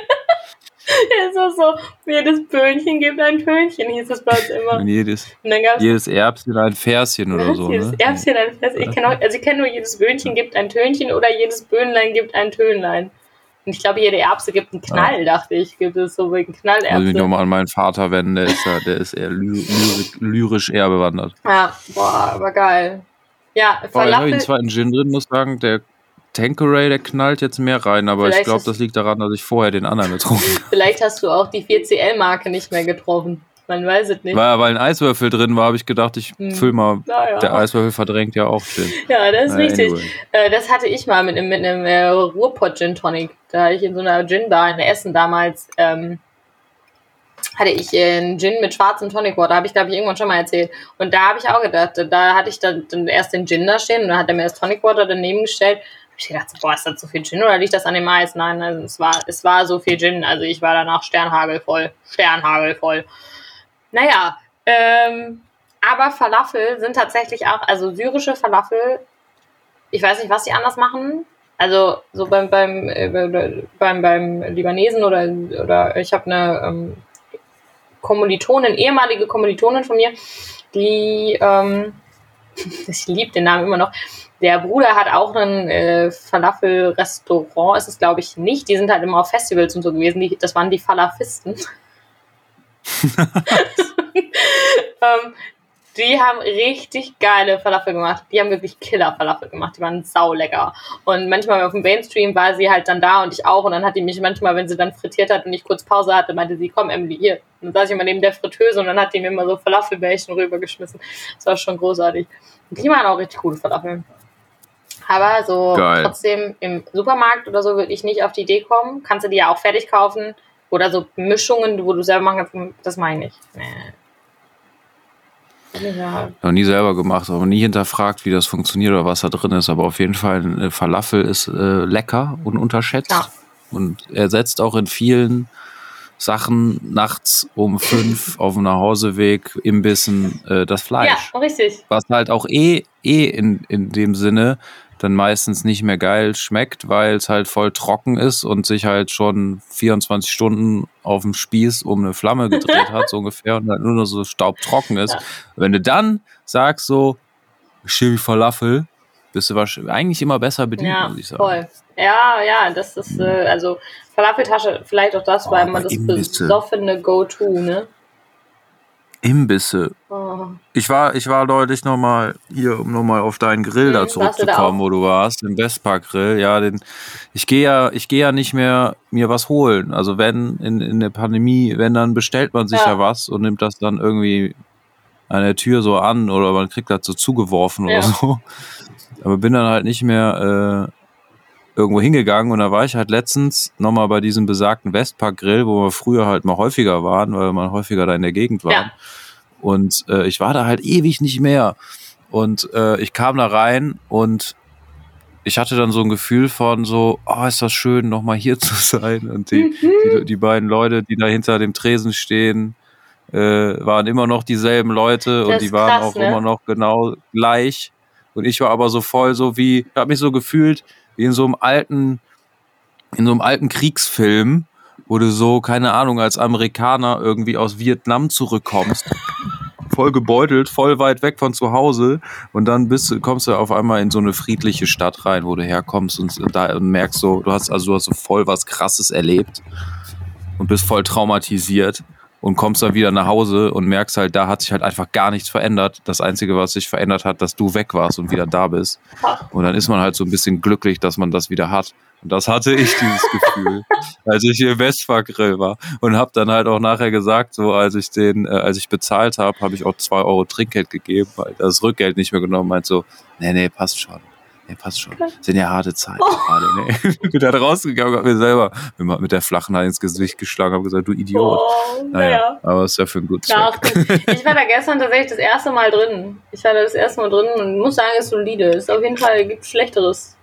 Ja, ist so, jedes Böhnchen gibt ein Tönchen, hieß es bei uns immer. Und jedes, Und es jedes Erbschen ein Verschen oder so. jedes Ne? Erbschen ein Vers. Ich kenne also ich kenn nur jedes Böhnchen gibt ein Tönchen oder jedes Böhnlein gibt ein Tönlein. Und ich glaube, jede Erbse gibt einen Knall, dachte ich. Gibt es so wegen Muss ich Knallerbse. nochmal an meinen Vater wenden, der ist, der ist eher ly lyrisch, lyrisch eher bewandert. Ja, boah, aber geil. Ja, jetzt habe ich Falafel. einen zweiten Gin drin, muss sagen, der Tanqueray, der knallt jetzt mehr rein, aber ich Vielleicht glaube, ist- das liegt daran, dass ich vorher den anderen getrunken habe. Vielleicht hast du auch die 4CL-Marke nicht mehr getroffen. Man weiß es nicht. Weil, weil ein Eiswürfel drin war, habe ich gedacht, ich Hm. füll mal. Naja. Der Eiswürfel verdrängt ja auch Gin. Ja, das ist Äh, richtig. anyway. Äh, das hatte ich mal mit einem, mit einem äh, Ruhrpott Gin Tonic. Da hatte ich in so einer Gin Bar in Essen damals, ähm, hatte ich äh, einen Gin mit schwarzem Tonic Water. Habe ich, glaube ich, irgendwann schon mal erzählt. Und da habe ich auch gedacht, da hatte ich dann, dann erst den Gin da stehen und dann hat er mir das Tonic Water daneben gestellt. Ich gedacht, boah, ist das so viel Gin oder liegt das an dem Eis? Nein, also es war, es war so viel Gin. Also ich war danach Sternhagelvoll. Sternhagelvoll. Naja, ähm, aber Falafel sind tatsächlich auch, also syrische Falafel, ich weiß nicht, was sie anders machen. Also so beim beim äh, beim, beim Libanesen oder oder ich habe eine ähm, Kommilitonin, ehemalige Kommilitonin von mir, die ähm, ich liebe den Namen immer noch. Der Bruder hat auch ein äh, Falafel-Restaurant, ist es glaube ich nicht. Die sind halt immer auf Festivals und so gewesen. Die, das waren die Falafisten. ähm, die haben richtig geile Falafel gemacht. Die haben wirklich Killer-Falafel gemacht. Die waren saulecker. Und manchmal auf dem Mainstream war sie halt dann da und ich auch. Und dann hat die mich manchmal, wenn sie dann frittiert hat und ich kurz Pause hatte, meinte sie, komm Emily, hier. Und dann saß ich immer neben der Fritteuse und dann hat die mir immer so Falafelbällchen rübergeschmissen. Das war schon großartig. Und die waren auch richtig gute Falafeln. Aber so Geil. trotzdem im Supermarkt oder so würde ich nicht auf die Idee kommen. Kannst du die ja auch fertig kaufen. Oder so Mischungen, wo du selber machen kannst. Das meine ich. Nee. Ja. Noch nie selber gemacht, aber nie hinterfragt, wie das funktioniert oder was da drin ist. Aber auf jeden Fall, eine Falafel ist äh, lecker und unterschätzt. Ja. Und ersetzt auch in vielen Sachen nachts um fünf auf dem Nachhauseweg im Bissen äh, das Fleisch. Ja, richtig. Was halt auch eh, eh in, in dem Sinne dann meistens nicht mehr geil schmeckt, weil es halt voll trocken ist und sich halt schon 24 Stunden auf dem Spieß um eine Flamme gedreht hat, so ungefähr, und halt nur noch so staubtrocken ist. Ja. Wenn du dann sagst so, Chili Falafel, bist du wahrscheinlich eigentlich immer besser bedient, ja, muss ich sagen. Voll. Ja, ja, das ist, äh, also Falafeltasche, vielleicht auch das, oh, weil man das besoffene Go-To, ne? Imbisse. Oh. Ich war, ich war deutlich nochmal hier, um nochmal auf deinen Grill hm, da zurückzukommen, wo du warst, den Bestpark Grill. Ja, den, ich gehe ja, ich gehe ja nicht mehr mir was holen. Also wenn in, in der Pandemie, wenn dann bestellt man sich ja. ja was und nimmt das dann irgendwie an der Tür so an oder man kriegt das so zugeworfen ja. oder so. Aber bin dann halt nicht mehr äh, irgendwo hingegangen und da war ich halt letztens nochmal bei diesem besagten Westpark Grill, wo wir früher halt mal häufiger waren, weil wir häufiger da in der Gegend waren. Ja. Und äh, ich war da halt ewig nicht mehr. Und äh, ich kam da rein und ich hatte dann so ein Gefühl von so, oh, ist das schön, nochmal hier zu sein. Und die, mhm. die, die, beiden Leute, die da hinter dem Tresen stehen, äh, waren immer noch dieselben Leute das und die waren krass, auch ne? immer noch genau gleich. Und ich war aber so voll so wie, ich habe mich so gefühlt, wie in so einem alten, in so einem alten Kriegsfilm, wo du so, keine Ahnung, als Amerikaner irgendwie aus Vietnam zurückkommst. voll gebeutelt, voll weit weg von zu Hause und dann bist, kommst du auf einmal in so eine friedliche Stadt rein, wo du herkommst und da merkst so, du hast also du hast so voll was krasses erlebt und bist voll traumatisiert und kommst dann wieder nach Hause und merkst halt, da hat sich halt einfach gar nichts verändert. Das Einzige, was sich verändert hat, dass du weg warst und wieder da bist. Und dann ist man halt so ein bisschen glücklich, dass man das wieder hat. Und das hatte ich, dieses Gefühl, als ich hier im Westfahrgrill war. Und habe dann halt auch nachher gesagt, so als ich den, äh, als ich bezahlt habe, habe ich auch zwei Euro Trinkgeld gegeben, weil das Rückgeld nicht mehr genommen meint so, nee, nee, passt schon. Nee, passt schon. Das sind ja harte Zeiten oh. gerade. Nee. Ich bin da rausgegangen, hab mir selber mit der flachen Hand ins Gesicht geschlagen, habe gesagt, du Idiot. Oh, naja, naja, aber ist ja für ein gutes Klar, Ich war da gestern tatsächlich das erste Mal drin. Ich war da das erste Mal drin und muss sagen, es ist solide. Ist auf jeden Fall, gibt Schlechteres.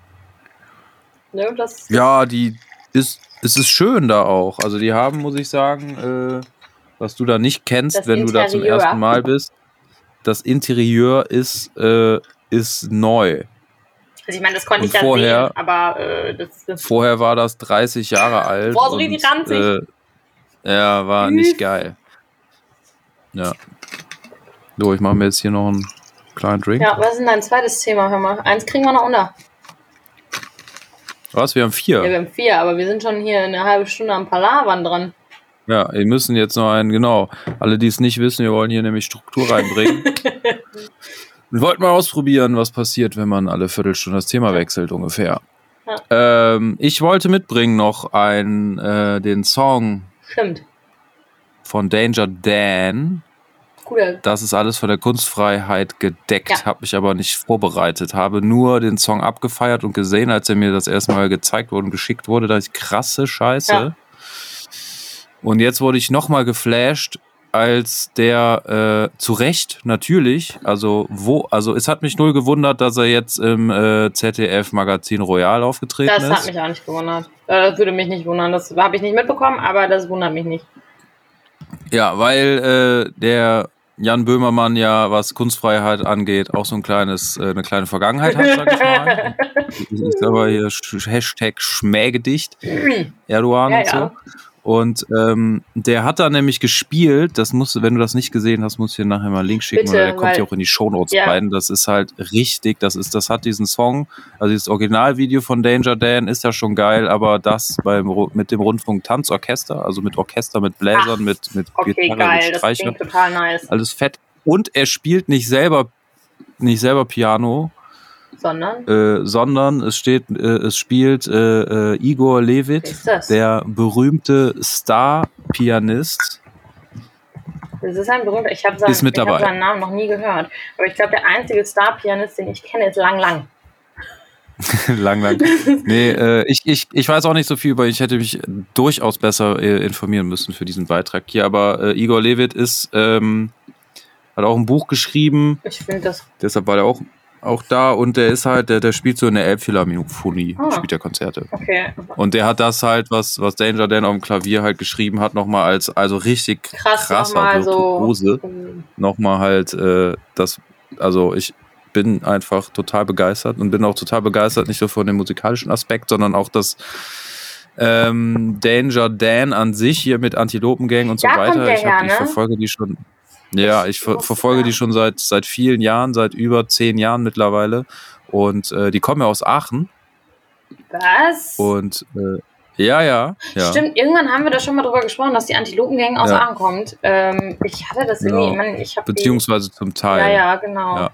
Ne, das ja, die ist, es ist schön da auch. Also die haben, muss ich sagen, äh, was du da nicht kennst, das wenn Interieur. du da zum ersten Mal bist. Das Interieur ist, äh, ist neu. Also ich meine, das konnte und ich ja vorher, sehen, aber äh, das, das Vorher war das 30 Jahre alt. Boah, so richtig ranzig. Äh, ja, war nicht geil. Ja. So, ich mache mir jetzt hier noch einen kleinen Drink. Ja, was ist denn dein zweites Thema? Hör mal. Eins kriegen wir noch unter. Was? Wir haben vier. Ja, wir haben vier, aber wir sind schon hier eine halbe Stunde am Palavern dran. Ja, wir müssen jetzt noch einen, genau. Alle, die es nicht wissen, wir wollen hier nämlich Struktur reinbringen. Wir wollten mal ausprobieren, was passiert, wenn man alle Viertelstunde das Thema wechselt, ungefähr. Ja. Ähm, ich wollte mitbringen noch ein, äh, den Song Stimmt. von Danger Dan. Cool. Das ist alles von der Kunstfreiheit gedeckt, ja. habe mich aber nicht vorbereitet, habe nur den Song abgefeiert und gesehen, als er mir das erste Mal gezeigt wurde und geschickt wurde, da ich krasse Scheiße. Ja. Und jetzt wurde ich nochmal geflasht, als der äh, zu Recht natürlich, also wo, also es hat mich null gewundert, dass er jetzt im äh, ZDF Magazin Royal aufgetreten das ist. Das hat mich auch nicht gewundert. Äh, das würde mich nicht wundern. Das habe ich nicht mitbekommen, aber das wundert mich nicht. Ja, weil äh, der Jan Böhmermann ja, was Kunstfreiheit angeht, auch so ein kleines, äh, eine kleine Vergangenheit hat, sag ich mal. ist aber hier Hashtag Schmähgedicht, Erdogan Ja, und so. ja. Und ähm, der hat da nämlich gespielt, das musst du, wenn du das nicht gesehen hast, musst du dir nachher mal einen Link schicken, Bitte, weil der kommt ja auch in die Shownotes Ja. rein. Das ist halt richtig, das ist, das hat diesen Song, also dieses Originalvideo von Danger Dan ist ja schon geil, aber das beim mit dem Rundfunk Tanzorchester, also mit Orchester, mit Bläsern, Ach, mit, mit Okay, Gitarre, geil. mit Das Streichern, klingt total nice. alles fett. Und er spielt nicht selber, nicht selber Piano, Sondern, äh, sondern es steht, äh, es spielt äh, äh, Igor Levit, der berühmte Star-Pianist. Das ist ein berühmter, ich habe seinen, hab seinen Namen noch nie gehört. Aber ich glaube, der einzige Star-Pianist, den ich kenne, ist Lang Lang. lang, lang. Nee, äh, ich, ich, ich weiß auch nicht so viel über, ich hätte mich durchaus besser äh, informieren müssen für diesen Beitrag hier, aber äh, Igor Levit ist, ähm, hat auch ein Buch geschrieben, Ich finde das. deshalb war er auch, auch da und der ist halt, der, der spielt so in der Elbphilharmonie, Ah. spielt der Konzerte. Okay. Und der hat das halt, was, was Danger Dan auf dem Klavier halt geschrieben hat, nochmal als, also richtig Krass, krasser nochmal so. Virtuose. nochmal halt äh, das, also ich bin einfach total begeistert und bin auch total begeistert, nicht nur von dem musikalischen Aspekt, sondern auch das ähm, Danger Dan an sich hier mit Antilopengang und so Da kommt weiter. Ich, hab, her, ich ne? verfolge die schon. Ja, ich ver verfolge die schon seit seit vielen Jahren, seit über zehn Jahren mittlerweile. Und äh, die kommen ja aus Aachen. Was? Und äh, ja, ja, ja. Stimmt, irgendwann haben wir da schon mal drüber gesprochen, dass die Antilopengang aus Ja. Aachen kommt. Ähm, ich hatte das irgendwie, Genau. ich, mein, ich habe Beziehungsweise zum die, Teil. Ja, ja, genau. Ja.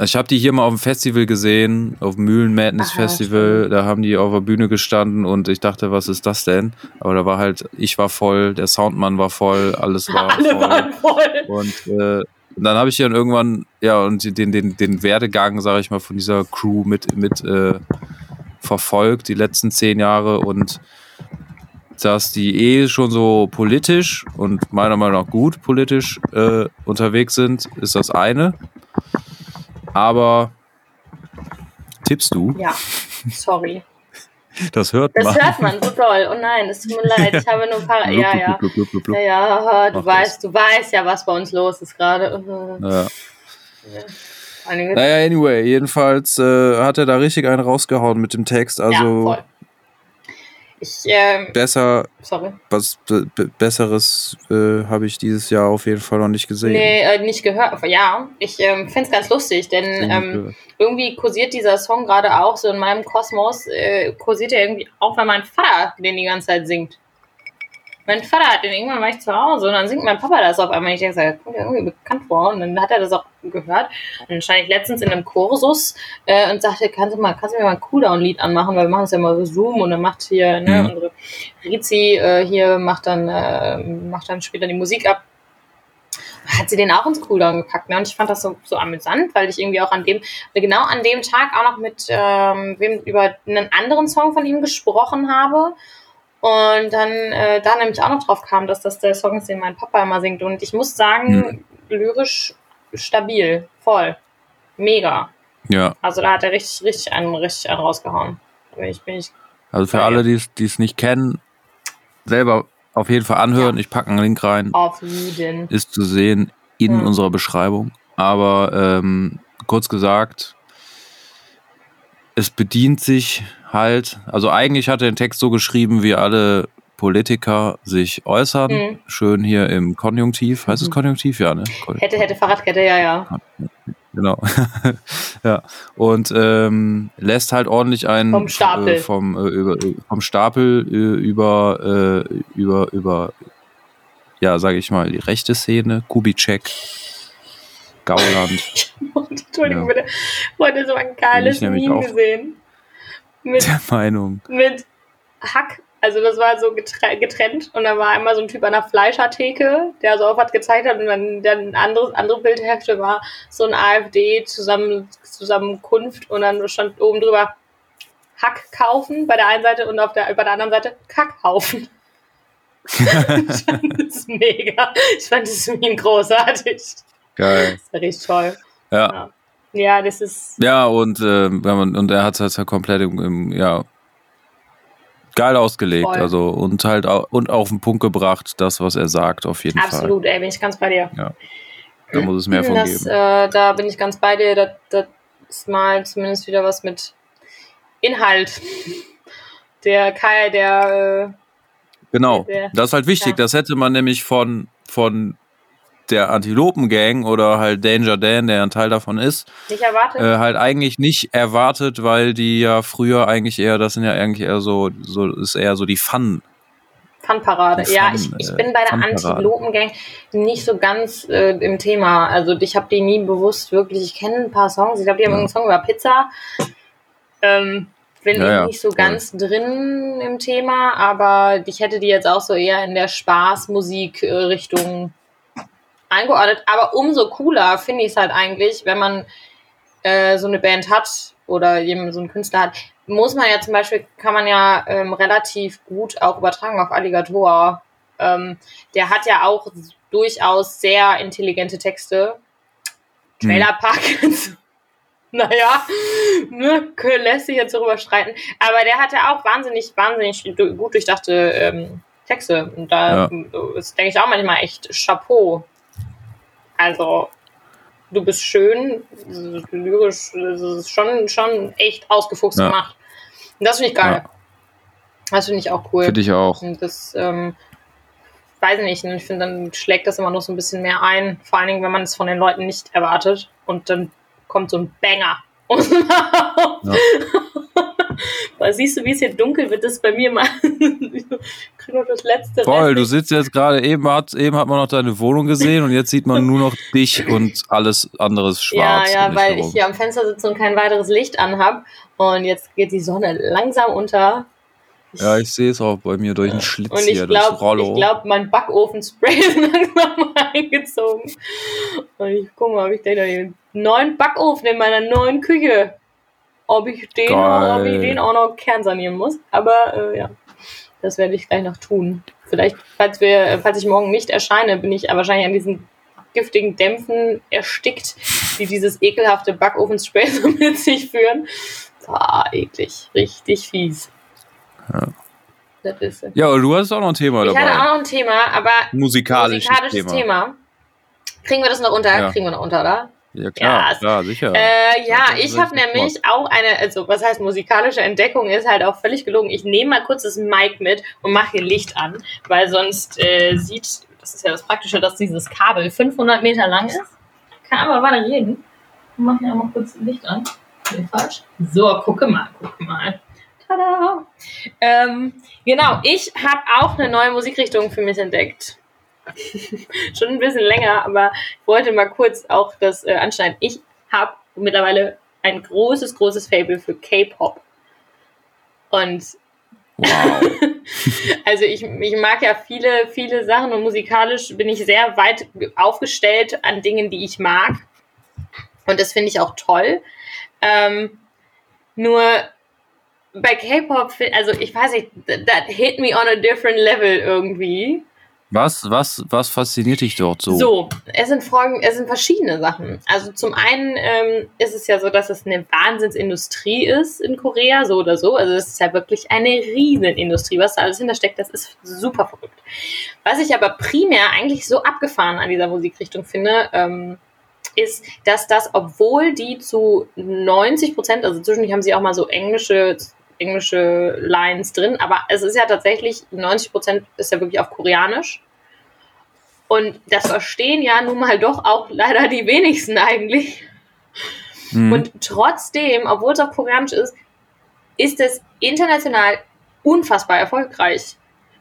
Ich habe die hier mal auf dem Festival gesehen, auf dem Mühlen Madness Aha, Festival. Da haben die auf der Bühne gestanden und ich dachte, was ist das denn? Aber da war halt, ich war voll, der Soundmann war voll, alles war Alle voll. waren voll. Und, äh, und dann habe ich dann irgendwann, ja, und den, den, den Werdegang, sage ich mal, von dieser Crew mit, mit äh, verfolgt, die letzten zehn Jahre und dass die eh schon so politisch und meiner Meinung nach gut politisch äh, unterwegs sind, ist das eine. Aber tippst du? Ja, sorry. Das hört Das man. hört man so doll. Oh nein, es tut mir leid. Ich habe nur ein paar. Ja, ja. Blub, blub, blub, blub, Ja, ja, du Mach weißt, du weißt ja, was bei uns los ist gerade. blub. Ja. Naja, anyway, jedenfalls äh, hat er da richtig einen rausgehauen mit dem Text. ja, Also voll. Ich, ähm, besser, sorry. was be be- Besseres äh, habe ich dieses Jahr auf jeden Fall noch nicht gesehen. Nee, äh, nicht gehört. Ja, ich ähm, finde es ganz lustig, denn ähm, irgendwie kursiert dieser Song gerade auch so in meinem Kosmos, äh, kursiert er irgendwie auch, weil mein Vater den die ganze Zeit singt. Mein Vater hat den irgendwann war ich zu Hause und dann singt mein Papa das auf einmal. Ich denke, das kommt irgendwie bekannt vor. Und dann hat er das auch gehört. Und dann stand ich letztens in einem Kursus äh, und sagte, kannst du, mal, kannst du mir mal ein Cooldown-Lied anmachen, weil wir machen es ja mal über Zoom und dann macht hier, ne, Mhm. unsere Rizi äh, hier macht dann, äh, macht dann später die Musik ab hat sie den auch ins Cooldown gepackt. Ne? Und ich fand das so, so amüsant, weil ich irgendwie auch an dem, genau an dem Tag auch noch mit ähm, wem über einen anderen Song von ihm gesprochen habe. Und dann äh, da nämlich auch noch drauf kam, dass das der Song ist, den mein Papa immer singt. Und ich muss sagen, lyrisch stabil, voll. Mega. Ja, Also da hat er richtig, richtig einen, richtig einen rausgehauen. Bin ich, bin ich also für Ja, alle, ja. die es- nicht kennen, selber auf jeden Fall anhören. Ich packe einen Link rein. auf jeden. Ist zu sehen in Ja. unserer Beschreibung. Aber ähm, kurz gesagt, es bedient sich halt, also eigentlich hat er den Text so geschrieben, wie alle Politiker sich äußern. Mhm. Schön hier im Konjunktiv. Heißt es Mhm. Konjunktiv? Ja, ne? Hätte, hätte Fahrradkette, ja, ja. Genau. ja. Und ähm, lässt halt ordentlich einen Vom Stapel. Äh, vom, äh, über, äh, vom Stapel äh, über, äh, über, über, ja, sage ich mal, die rechte Szene, Kubitschek, Gauland, Entschuldigung Ja. bitte. Heute so ein geiles Meme gesehen. Mit, der Meinung. mit Hack. Also das war so getre- getrennt und da war einmal so ein Typ an der Fleischertheke, der so auf was gezeigt hat und dann, dann ein anderes andere Bildhälfte war so ein AfD zusammen Zusammenkunft und dann stand oben drüber Hack kaufen bei der einen Seite und auf der bei der anderen Seite Kackhaufen. ich fand das mega. Ich fand das Meme großartig. Geil. Das war richtig toll. Ja. Ja, das ist Ja, und, äh, und er hat es halt komplett im, im, ja, geil ausgelegt, Voll. also und halt au- und auf den Punkt gebracht, das, was er sagt, auf jeden Fall. Absolut, ey, bin ich ganz bei dir. Da muss es mehr von das, geben. Äh, da bin ich ganz bei dir. Das, das ist mal zumindest wieder was mit Inhalt. Der Kai, der Genau, der- das ist halt wichtig. ja. Das hätte man nämlich von, von der Antilopen-Gang oder halt Danger Dan, der ein Teil davon ist, äh, nicht erwartet. äh, halt eigentlich nicht erwartet, weil die ja früher eigentlich eher, das sind ja eigentlich eher so, so ist eher so die Fun. Funparade. die Ja, Fun- ich, ich äh, bin bei der. Antilopen-Gang nicht so ganz äh, im Thema. Also ich habe die nie bewusst wirklich, ich kenne ein paar Songs. Ich glaube, die haben Ja. irgendeinen Song über Pizza. Ähm, bin Ja, ich ja, nicht so ganz drin im Thema, aber ich hätte die jetzt auch so eher in der Spaßmusik-Richtung eingeordnet. Aber umso cooler finde ich es halt eigentlich, wenn man äh, so eine Band hat oder jemand so einen Künstler hat, muss man ja zum Beispiel, kann man ja ähm, relativ gut auch übertragen auf Alligator. Ähm, der hat ja auch durchaus sehr intelligente Texte. Hm. Trailerpark, naja, ne, lässt sich jetzt darüber streiten. Aber der hat ja auch wahnsinnig, wahnsinnig gut durchdachte ähm, Texte. Und da ist, denke ich, auch manchmal echt Chapeau. Also, du bist schön, lyrisch, das ist schon, schon echt ausgefuchst Ja. gemacht. Und das finde ich geil. Ja. Das finde ich auch cool. Für dich auch. Und das, ähm, weiß ich nicht, ich finde, dann schlägt das immer noch so ein bisschen mehr ein. Vor allen Dingen, wenn man es von den Leuten nicht erwartet. Und dann kommt so ein Banger. Ja. Weil siehst du, wie es hier dunkel wird, das ist bei mir mal. ich noch das letzte. Voll, du Rest- sitzt jetzt gerade, eben hat, eben hat man noch deine Wohnung gesehen und jetzt sieht man nur noch dich und alles andere ist Ja, schwarz. ja, dich weil herum. ich hier am Fenster sitze und kein weiteres Licht anhab. Und jetzt geht die Sonne langsam unter. Ich- Ja, ich sehe es auch bei mir durch den Schlitz Und hier, ich durchs glaube, Rollo. ich glaub, mein Backofenspray ist langsam eingezogen. Und ich gucke mal, ob ich den, den neuen Backofen in meiner neuen Küche, ob ich den, Geil. ob ich den auch noch kernsanieren muss. Aber äh, ja, das werde ich gleich noch tun. Vielleicht, falls wir, falls ich morgen nicht erscheine, bin ich wahrscheinlich an diesen giftigen Dämpfen erstickt, die dieses ekelhafte Backofenspray so mit sich führen. Ah, eklig. Richtig fies. Ja. Das ist es. ja, und du hast auch noch ein Thema Ich dabei. hatte auch noch ein Thema, aber Musikalisches, musikalisches Thema. Thema. Kriegen wir das noch unter? Ja. Kriegen wir noch unter, oder? Ja, klar, Ja, klar, sicher. Äh, ja, ich habe nämlich auch eine, also was heißt musikalische Entdeckung, ist halt auch völlig gelogen. Ich nehme mal kurz das Mic mit und mache hier Licht an, weil sonst äh, sieht, das ist ja das Praktische, dass dieses Kabel 500 Meter lang ist. Kann aber weiter reden. Wir machen ja mal kurz Licht an. Nee, falsch. So, gucke mal, gucke mal. Tada! Ähm, genau, ich habe auch eine neue Musikrichtung für mich entdeckt. Schon ein bisschen länger, aber ich wollte mal kurz auch das äh, anschneiden. Ich habe mittlerweile ein großes, großes Fable für K-Pop. Und Wow. also ich, ich mag ja viele, viele Sachen und musikalisch bin ich sehr weit aufgestellt an Dingen, die ich mag. Und das finde ich auch toll. Ähm, nur bei K-Pop, also ich weiß nicht, that hit me on a different level irgendwie. Was, was, was fasziniert dich dort so? So, es sind folgend, es sind verschiedene Sachen. Also zum einen ähm, ist es ja so, dass es eine Wahnsinnsindustrie ist in Korea, so oder so. Also es ist ja wirklich eine Riesenindustrie, was da alles hintersteckt, das ist super verrückt. Was ich aber primär eigentlich so abgefahren an dieser Musikrichtung finde, ähm, ist, dass das, obwohl die zu 90 Prozent, also zwischendurch haben sie auch mal so englische, englische Lines drin, aber es ist ja tatsächlich, 90 Prozent ist ja wirklich auf Koreanisch. Und das verstehen ja nun mal doch auch leider die wenigsten eigentlich. Hm. Und trotzdem, obwohl es auf Koreanisch ist, ist es international unfassbar erfolgreich.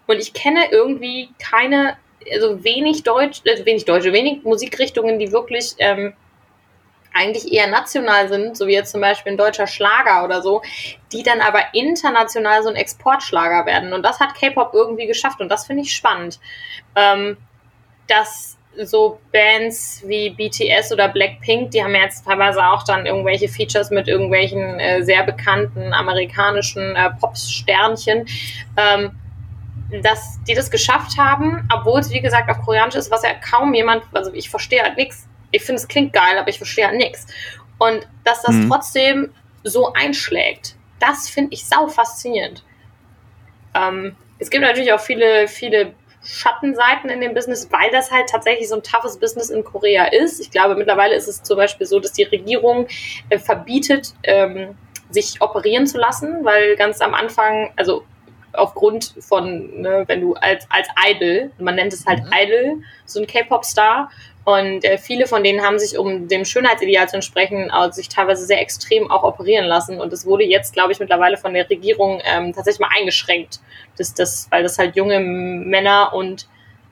Und ich kenne irgendwie keine, also wenig Deutsch, äh, wenig Deutsche, wenig Musikrichtungen, die wirklich ähm, eigentlich eher national sind, so wie jetzt zum Beispiel ein deutscher Schlager oder so, die dann aber international so ein Exportschlager werden. Und das hat K-Pop irgendwie geschafft und das finde ich spannend. Ähm, dass so Bands wie BTS oder Blackpink, die haben jetzt teilweise auch dann irgendwelche Features mit irgendwelchen äh, sehr bekannten amerikanischen äh, Pop-Sternchen, ähm, dass die das geschafft haben, obwohl es wie gesagt auf Koreanisch ist, was ja kaum jemand, also ich verstehe halt nichts. Ich finde es klingt geil, aber ich verstehe halt nichts. Und dass das Mhm. trotzdem so einschlägt, das finde ich sau faszinierend. Ähm, es gibt natürlich auch viele, viele Schattenseiten in dem Business, weil das halt tatsächlich so ein toughes Business in Korea ist. Ich glaube, mittlerweile ist es zum Beispiel so, dass die Regierung äh, verbietet, ähm, sich operieren zu lassen, weil ganz am Anfang, also aufgrund von, ne, wenn du als, als Idol, man nennt es halt mhm. Idol, so ein K-Pop-Star, und äh, viele von denen haben sich, um dem Schönheitsideal zu entsprechen, äh, sich teilweise sehr extrem auch operieren lassen. Und es wurde jetzt, glaube ich, mittlerweile von der Regierung ähm, tatsächlich mal eingeschränkt, dass das, weil das halt junge Männer und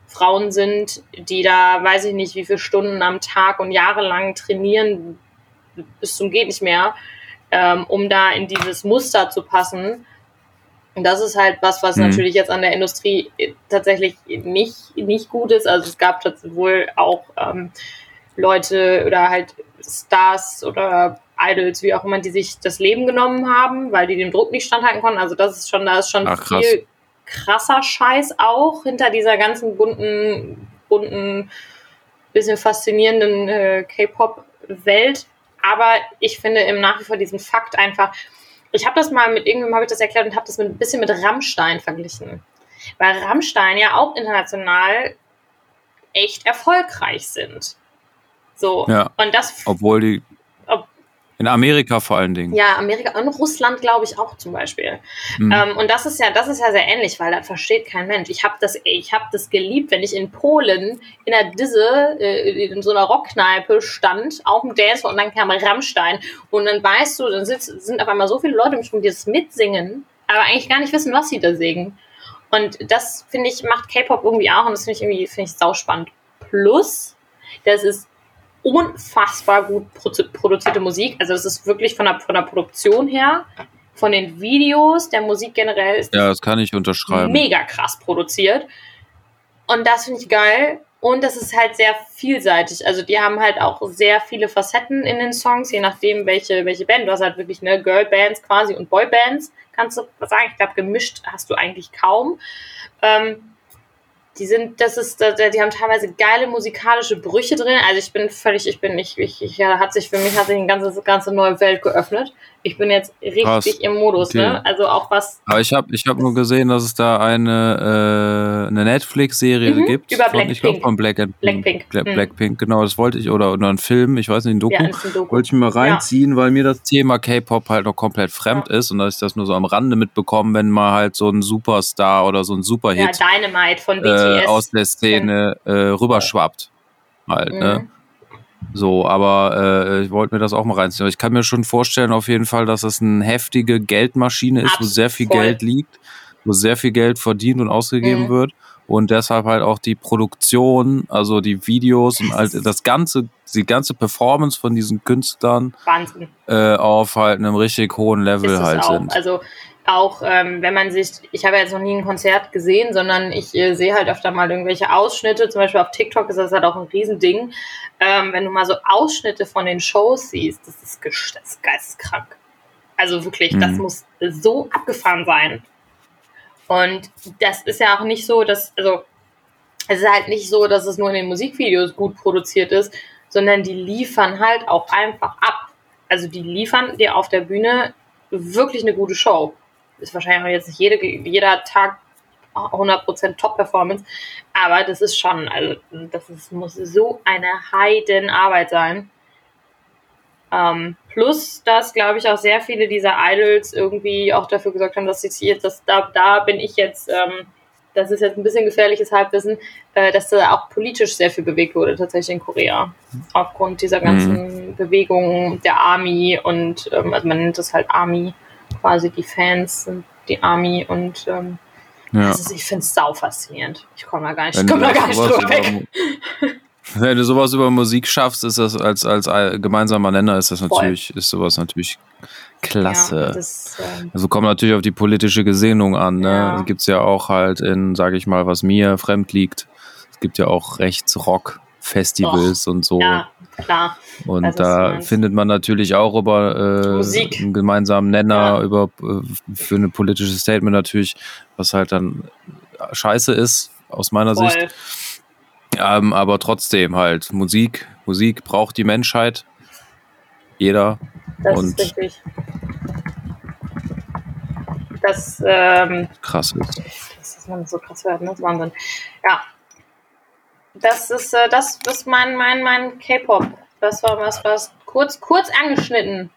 Frauen sind, die da, weiß ich nicht, wie viele Stunden am Tag und jahrelang trainieren, bis zum geht nicht mehr, ähm, um da in dieses Muster zu passen. Und das ist halt was, was mhm. natürlich jetzt an der Industrie tatsächlich nicht, nicht gut ist. Also es gab wohl auch ähm, Leute oder halt Stars oder Idols, wie auch immer, die sich das Leben genommen haben, weil die dem Druck nicht standhalten konnten. Also das ist schon, da ist schon Ach, krass. viel krasser Scheiß auch hinter dieser ganzen bunten, bunten, bisschen faszinierenden äh, K-Pop-Welt. Aber ich finde im nach wie vor diesen Fakt einfach, ich habe das mal mit irgendwem habe ich das erklärt und habe das mit, ein bisschen mit Rammstein verglichen. Weil Rammstein ja auch international echt erfolgreich sind. So. Ja, und das. Obwohl die in Amerika vor allen Dingen. Ja, Amerika und Russland, glaube ich, auch zum Beispiel. Mhm. Ähm, und das ist ja, das ist ja sehr ähnlich, weil das versteht kein Mensch. Ich habe das, ich habe das geliebt, wenn ich in Polen in der Disse, äh, in so einer Rockkneipe stand, auf dem Dance und dann kam Rammstein und dann weißt du, dann sitz, sind auf einmal so viele Leute im Strom, die das mitsingen, aber eigentlich gar nicht wissen, was sie da singen. Und das finde ich macht K-Pop irgendwie auch und das finde ich irgendwie finde ich sauspannend. Plus, das ist unfassbar gut produzierte Musik. Also es ist wirklich von der, von der Produktion her, von den Videos, der Musik generell ist ja, das kann ich unterschreiben. mega krass produziert. Und das finde ich geil. Und das ist halt sehr vielseitig. Also die haben halt auch sehr viele Facetten in den Songs, je nachdem, welche, welche Band. Du hast halt wirklich ne, Girlbands quasi und Boybands, kannst du sagen. Ich glaube, gemischt hast du eigentlich kaum. Ähm, die sind, das ist, die haben teilweise geile musikalische Brüche drin. Also ich bin völlig, ich bin nicht, ich, ich ja, hat sich für mich hat sich eine ganze, ganze neue Welt geöffnet. Ich bin jetzt richtig Krass. im Modus, okay. ne? Also auch was. Aber ich habe, ich habe nur gesehen, dass es da eine, äh, eine Netflix-Serie mhm, gibt. Über Blackpink. Ich glaube von Black Blackpink. Black, mhm. Blackpink, genau, das wollte ich, oder, oder ein Film, ich weiß nicht, ein Doku, ja, ein Doku. wollte ich mir mal reinziehen, ja. weil mir das Thema K-Pop halt noch komplett fremd ja. ist und dass ich das nur so am Rande mitbekomme, wenn mal halt so ein Superstar oder so ein Superhit ja, Dynamite von BTS. Äh, aus der Szene äh, rüberschwappt. Halt, ne? mhm. ne? So, aber äh, ich wollte mir das auch mal reinziehen. Aber ich kann mir schon vorstellen, auf jeden Fall, dass es eine heftige Geldmaschine ist, Absolut. wo sehr viel. Geld liegt, wo sehr viel Geld verdient und ausgegeben mhm. wird. Und deshalb halt auch die Produktion, also die Videos und halt das ganze, die ganze Performance von diesen Künstlern äh, auf halt einem richtig hohen Level halt auch. sind. Also auch ähm, wenn man sich, ich habe jetzt noch nie ein Konzert gesehen, sondern ich äh, sehe halt öfter mal irgendwelche Ausschnitte, zum Beispiel auf TikTok ist das halt auch ein Riesending. Ähm, wenn du mal so Ausschnitte von den Shows siehst, das ist, das ist geisteskrank. Also wirklich, mhm. das muss so abgefahren sein. Und das ist ja auch nicht so, dass, also es ist halt nicht so, dass es nur in den Musikvideos gut produziert ist, sondern die liefern halt auch einfach ab. Also die liefern dir auf der Bühne wirklich eine gute Show ist wahrscheinlich auch jetzt nicht jede, jeder Tag 100% Top-Performance, aber das ist schon, also das ist, muss so eine Heidenarbeit sein. Ähm, plus, dass, glaube ich, auch sehr viele dieser Idols irgendwie auch dafür gesorgt haben, dass ich jetzt, dass da, da bin ich jetzt, ähm, das ist jetzt ein bisschen gefährliches Halbwissen, äh, dass da auch politisch sehr viel bewegt wurde, tatsächlich in Korea. Aufgrund dieser ganzen mhm. Bewegungen der Army und, ähm, also man nennt das halt Army quasi die Fans sind die Army und ähm, ja. also ich finde es sau faszinierend. Ich komme da gar nicht, komm da gar nicht drüber weg. Wenn du sowas über Musik schaffst, ist das als, als gemeinsamer Nenner ist das natürlich, Voll. ist sowas natürlich klasse. Ja, das, äh, also kommt natürlich auf die politische Gesinnung an. Ne? Ja. Gibt es ja auch halt in, sage ich mal, was mir fremd liegt. Es gibt ja auch Rechtsrock-Festivals und so. Ja, klar. Und also, da findet man natürlich auch über äh, einen gemeinsamen Nenner, ja. über äh, für ein politisches Statement natürlich, was halt dann scheiße ist, aus meiner Voll. Sicht. Ähm, aber trotzdem halt, Musik, Musik braucht die Menschheit. Jeder. Das und ist richtig. das ähm, krass ist. dass man so krass hört, ne? Das ist Wahnsinn. Ja. Das ist äh, das ist mein, mein, mein K-Pop. Das war was, was kurz, kurz angeschnitten.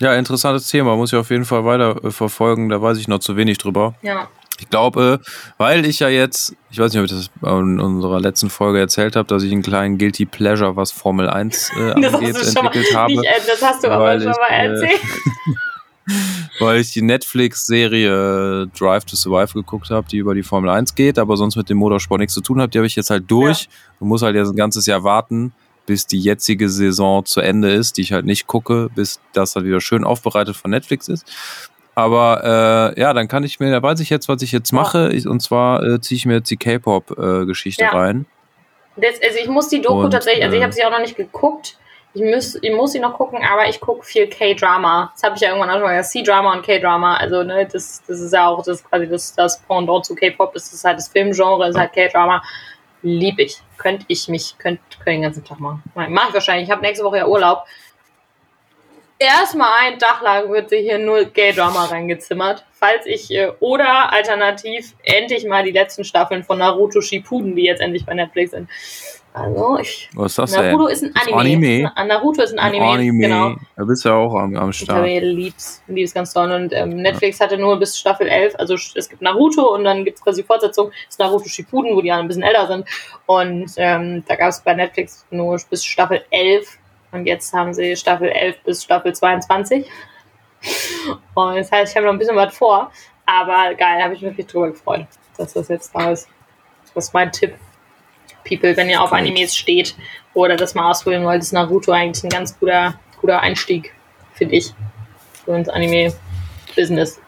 Ja, interessantes Thema. Muss ich auf jeden Fall weiter äh, verfolgen. Da weiß ich noch zu wenig drüber. Ja. Ich glaube, weil ich ja jetzt, ich weiß nicht, ob ich das in unserer letzten Folge erzählt habe, dass ich einen kleinen Guilty Pleasure, was Formel 1 äh, Das angeht, entwickelt habe. nicht, das hast du aber schon ich, mal äh, erzählt. weil ich die Netflix-Serie äh, Drive to Survive geguckt habe, die über die Formel 1 geht, aber sonst mit dem Motorsport nichts zu tun hat. Die habe ich jetzt halt durch. Du musst halt jetzt ein ganzes Jahr warten, bis die jetzige Saison zu Ende ist, die ich halt nicht gucke, bis das halt wieder schön aufbereitet von Netflix ist. Aber äh, ja, dann kann ich mir, da weiß ich jetzt, was ich jetzt mache. Ich, und zwar äh, ziehe ich mir jetzt die K-Pop-Geschichte Ja. rein. Das, also ich muss die Doku Und, tatsächlich, also ich äh, habe sie auch noch nicht geguckt. Ich muss, ich muss sie noch gucken, aber ich gucke viel K-Drama. Das habe ich ja irgendwann auch schon mal gesagt. C-Drama und K-Drama. Also, ne, das, das ist ja auch das quasi das, das Pendant zu K-Pop. Das ist halt das Filmgenre, ist halt K-Drama. Lieb ich. Könnte ich mich, könnte könnt den ganzen Tag machen. Mach ich wahrscheinlich. Ich habe nächste Woche ja Urlaub. Erstmal einen Tag lang wird sich hier nur Gay-Drama reingezimmert. Falls ich, äh, oder alternativ endlich mal die letzten Staffeln von Naruto Shippuden, die jetzt endlich bei Netflix sind. Also, ich. Was ist das Naruto denn? ist ein Anime. Anime? Naruto ist ein Anime. Anime. Genau. Da bist du ja auch am, am Ich Start. habe lieb's, lieb's ganz toll. Und ähm, Netflix hatte nur bis Staffel 11, also es gibt Naruto und dann gibt's quasi die Fortsetzung, das ist Naruto Shippuden, wo die alle ein bisschen älter sind. Und ähm, da gab's bei Netflix nur bis Staffel 11 und jetzt haben sie Staffel 11 bis Staffel 22. Und das heißt, ich habe noch ein bisschen was vor, aber geil, habe ich mich wirklich drüber gefreut, dass das jetzt da ist. Das ist mein Tipp. People, wenn ihr auf. Animes steht oder das mal ausprobieren wollt, ist Naruto eigentlich ein ganz guter, guter Einstieg, finde ich, so ins Anime-Business.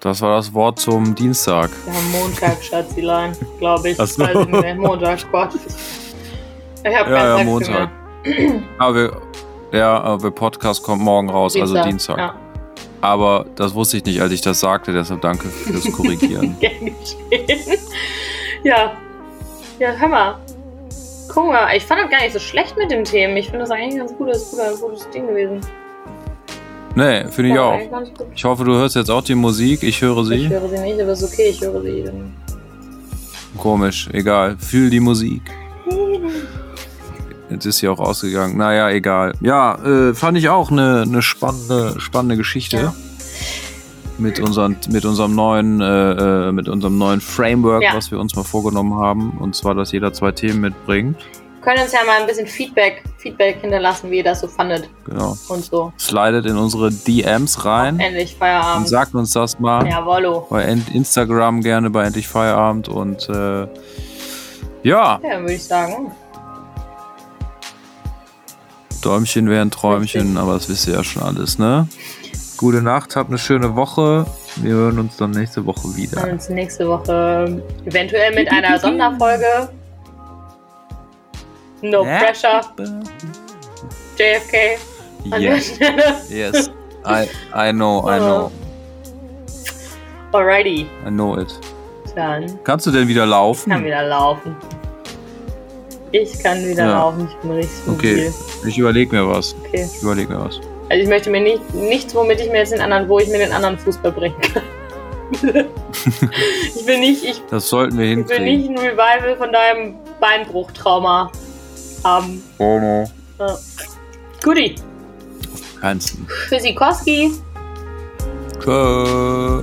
Das war das Wort zum Dienstag. Haben Montag, Schatzilein, glaube ich. Ach so. Weiß ich nicht mehr. Montag, Gott. Ich habe Ja, ja, Montag. Aber wir, ja, aber der Podcast kommt morgen raus, also Dienstag. Ja, Aber das wusste ich nicht, als ich das sagte, deshalb danke fürs Korrigieren. gern geschehen. Ja. Ja, hör mal. Guck mal, ich fand das gar nicht so schlecht mit den Themen. Ich finde das eigentlich ein ganz gutes, gutes, gutes Ding gewesen. nee, finde ich War auch. gut. Ich hoffe, du hörst jetzt auch die Musik. Ich höre Ich sie. höre sie nicht, aber ist okay, ich höre sie. Komisch, egal. Fühl die Musik. Jetzt ist sie auch ausgegangen. Naja, egal. Ja, äh, fand ich auch eine, eine spannende, spannende Geschichte. Ja. Mit, unseren, mit unserem neuen, äh, äh, mit unserem neuen Framework, Ja. was wir uns mal vorgenommen haben. Und zwar, dass jeder zwei Themen mitbringt. Können uns ja mal ein bisschen Feedback, Feedback hinterlassen, wie ihr das so fandet Genau. und so. Slidet in unsere DMs rein Endlich und Feierabend. sagt uns das mal. Jawollo. Bei Instagram gerne bei Endlich Feierabend. Und äh, ja, Ja, dann würde ich sagen. Däumchen wären Träumchen, Richtig. aber das wisst ihr ja schon alles, ne? Gute Nacht, habt eine schöne Woche. Wir hören uns dann nächste Woche Wir wieder. hören uns nächste Woche eventuell mit einer Sonderfolge. No Ja. pressure, JFK. Yes, yes. I, I know, I know. Alrighty, I know it. dann Kannst du denn wieder kann laufen? wieder laufen. Ich kann wieder Ja. laufen, ich bin richtig Okay, mobil. ich überleg mir was. Okay. Ich überleg mir was. Also ich möchte mir nicht, nichts, womit ich mir jetzt den anderen, wo ich mir den anderen Fußball bringen kann. ich will nicht, ich Das sollten wir will hinkriegen. nicht ein Revival von deinem Beinbruchtrauma haben. Oh no. Ja. Guti. Keins. Tschüssikowski. Tschö.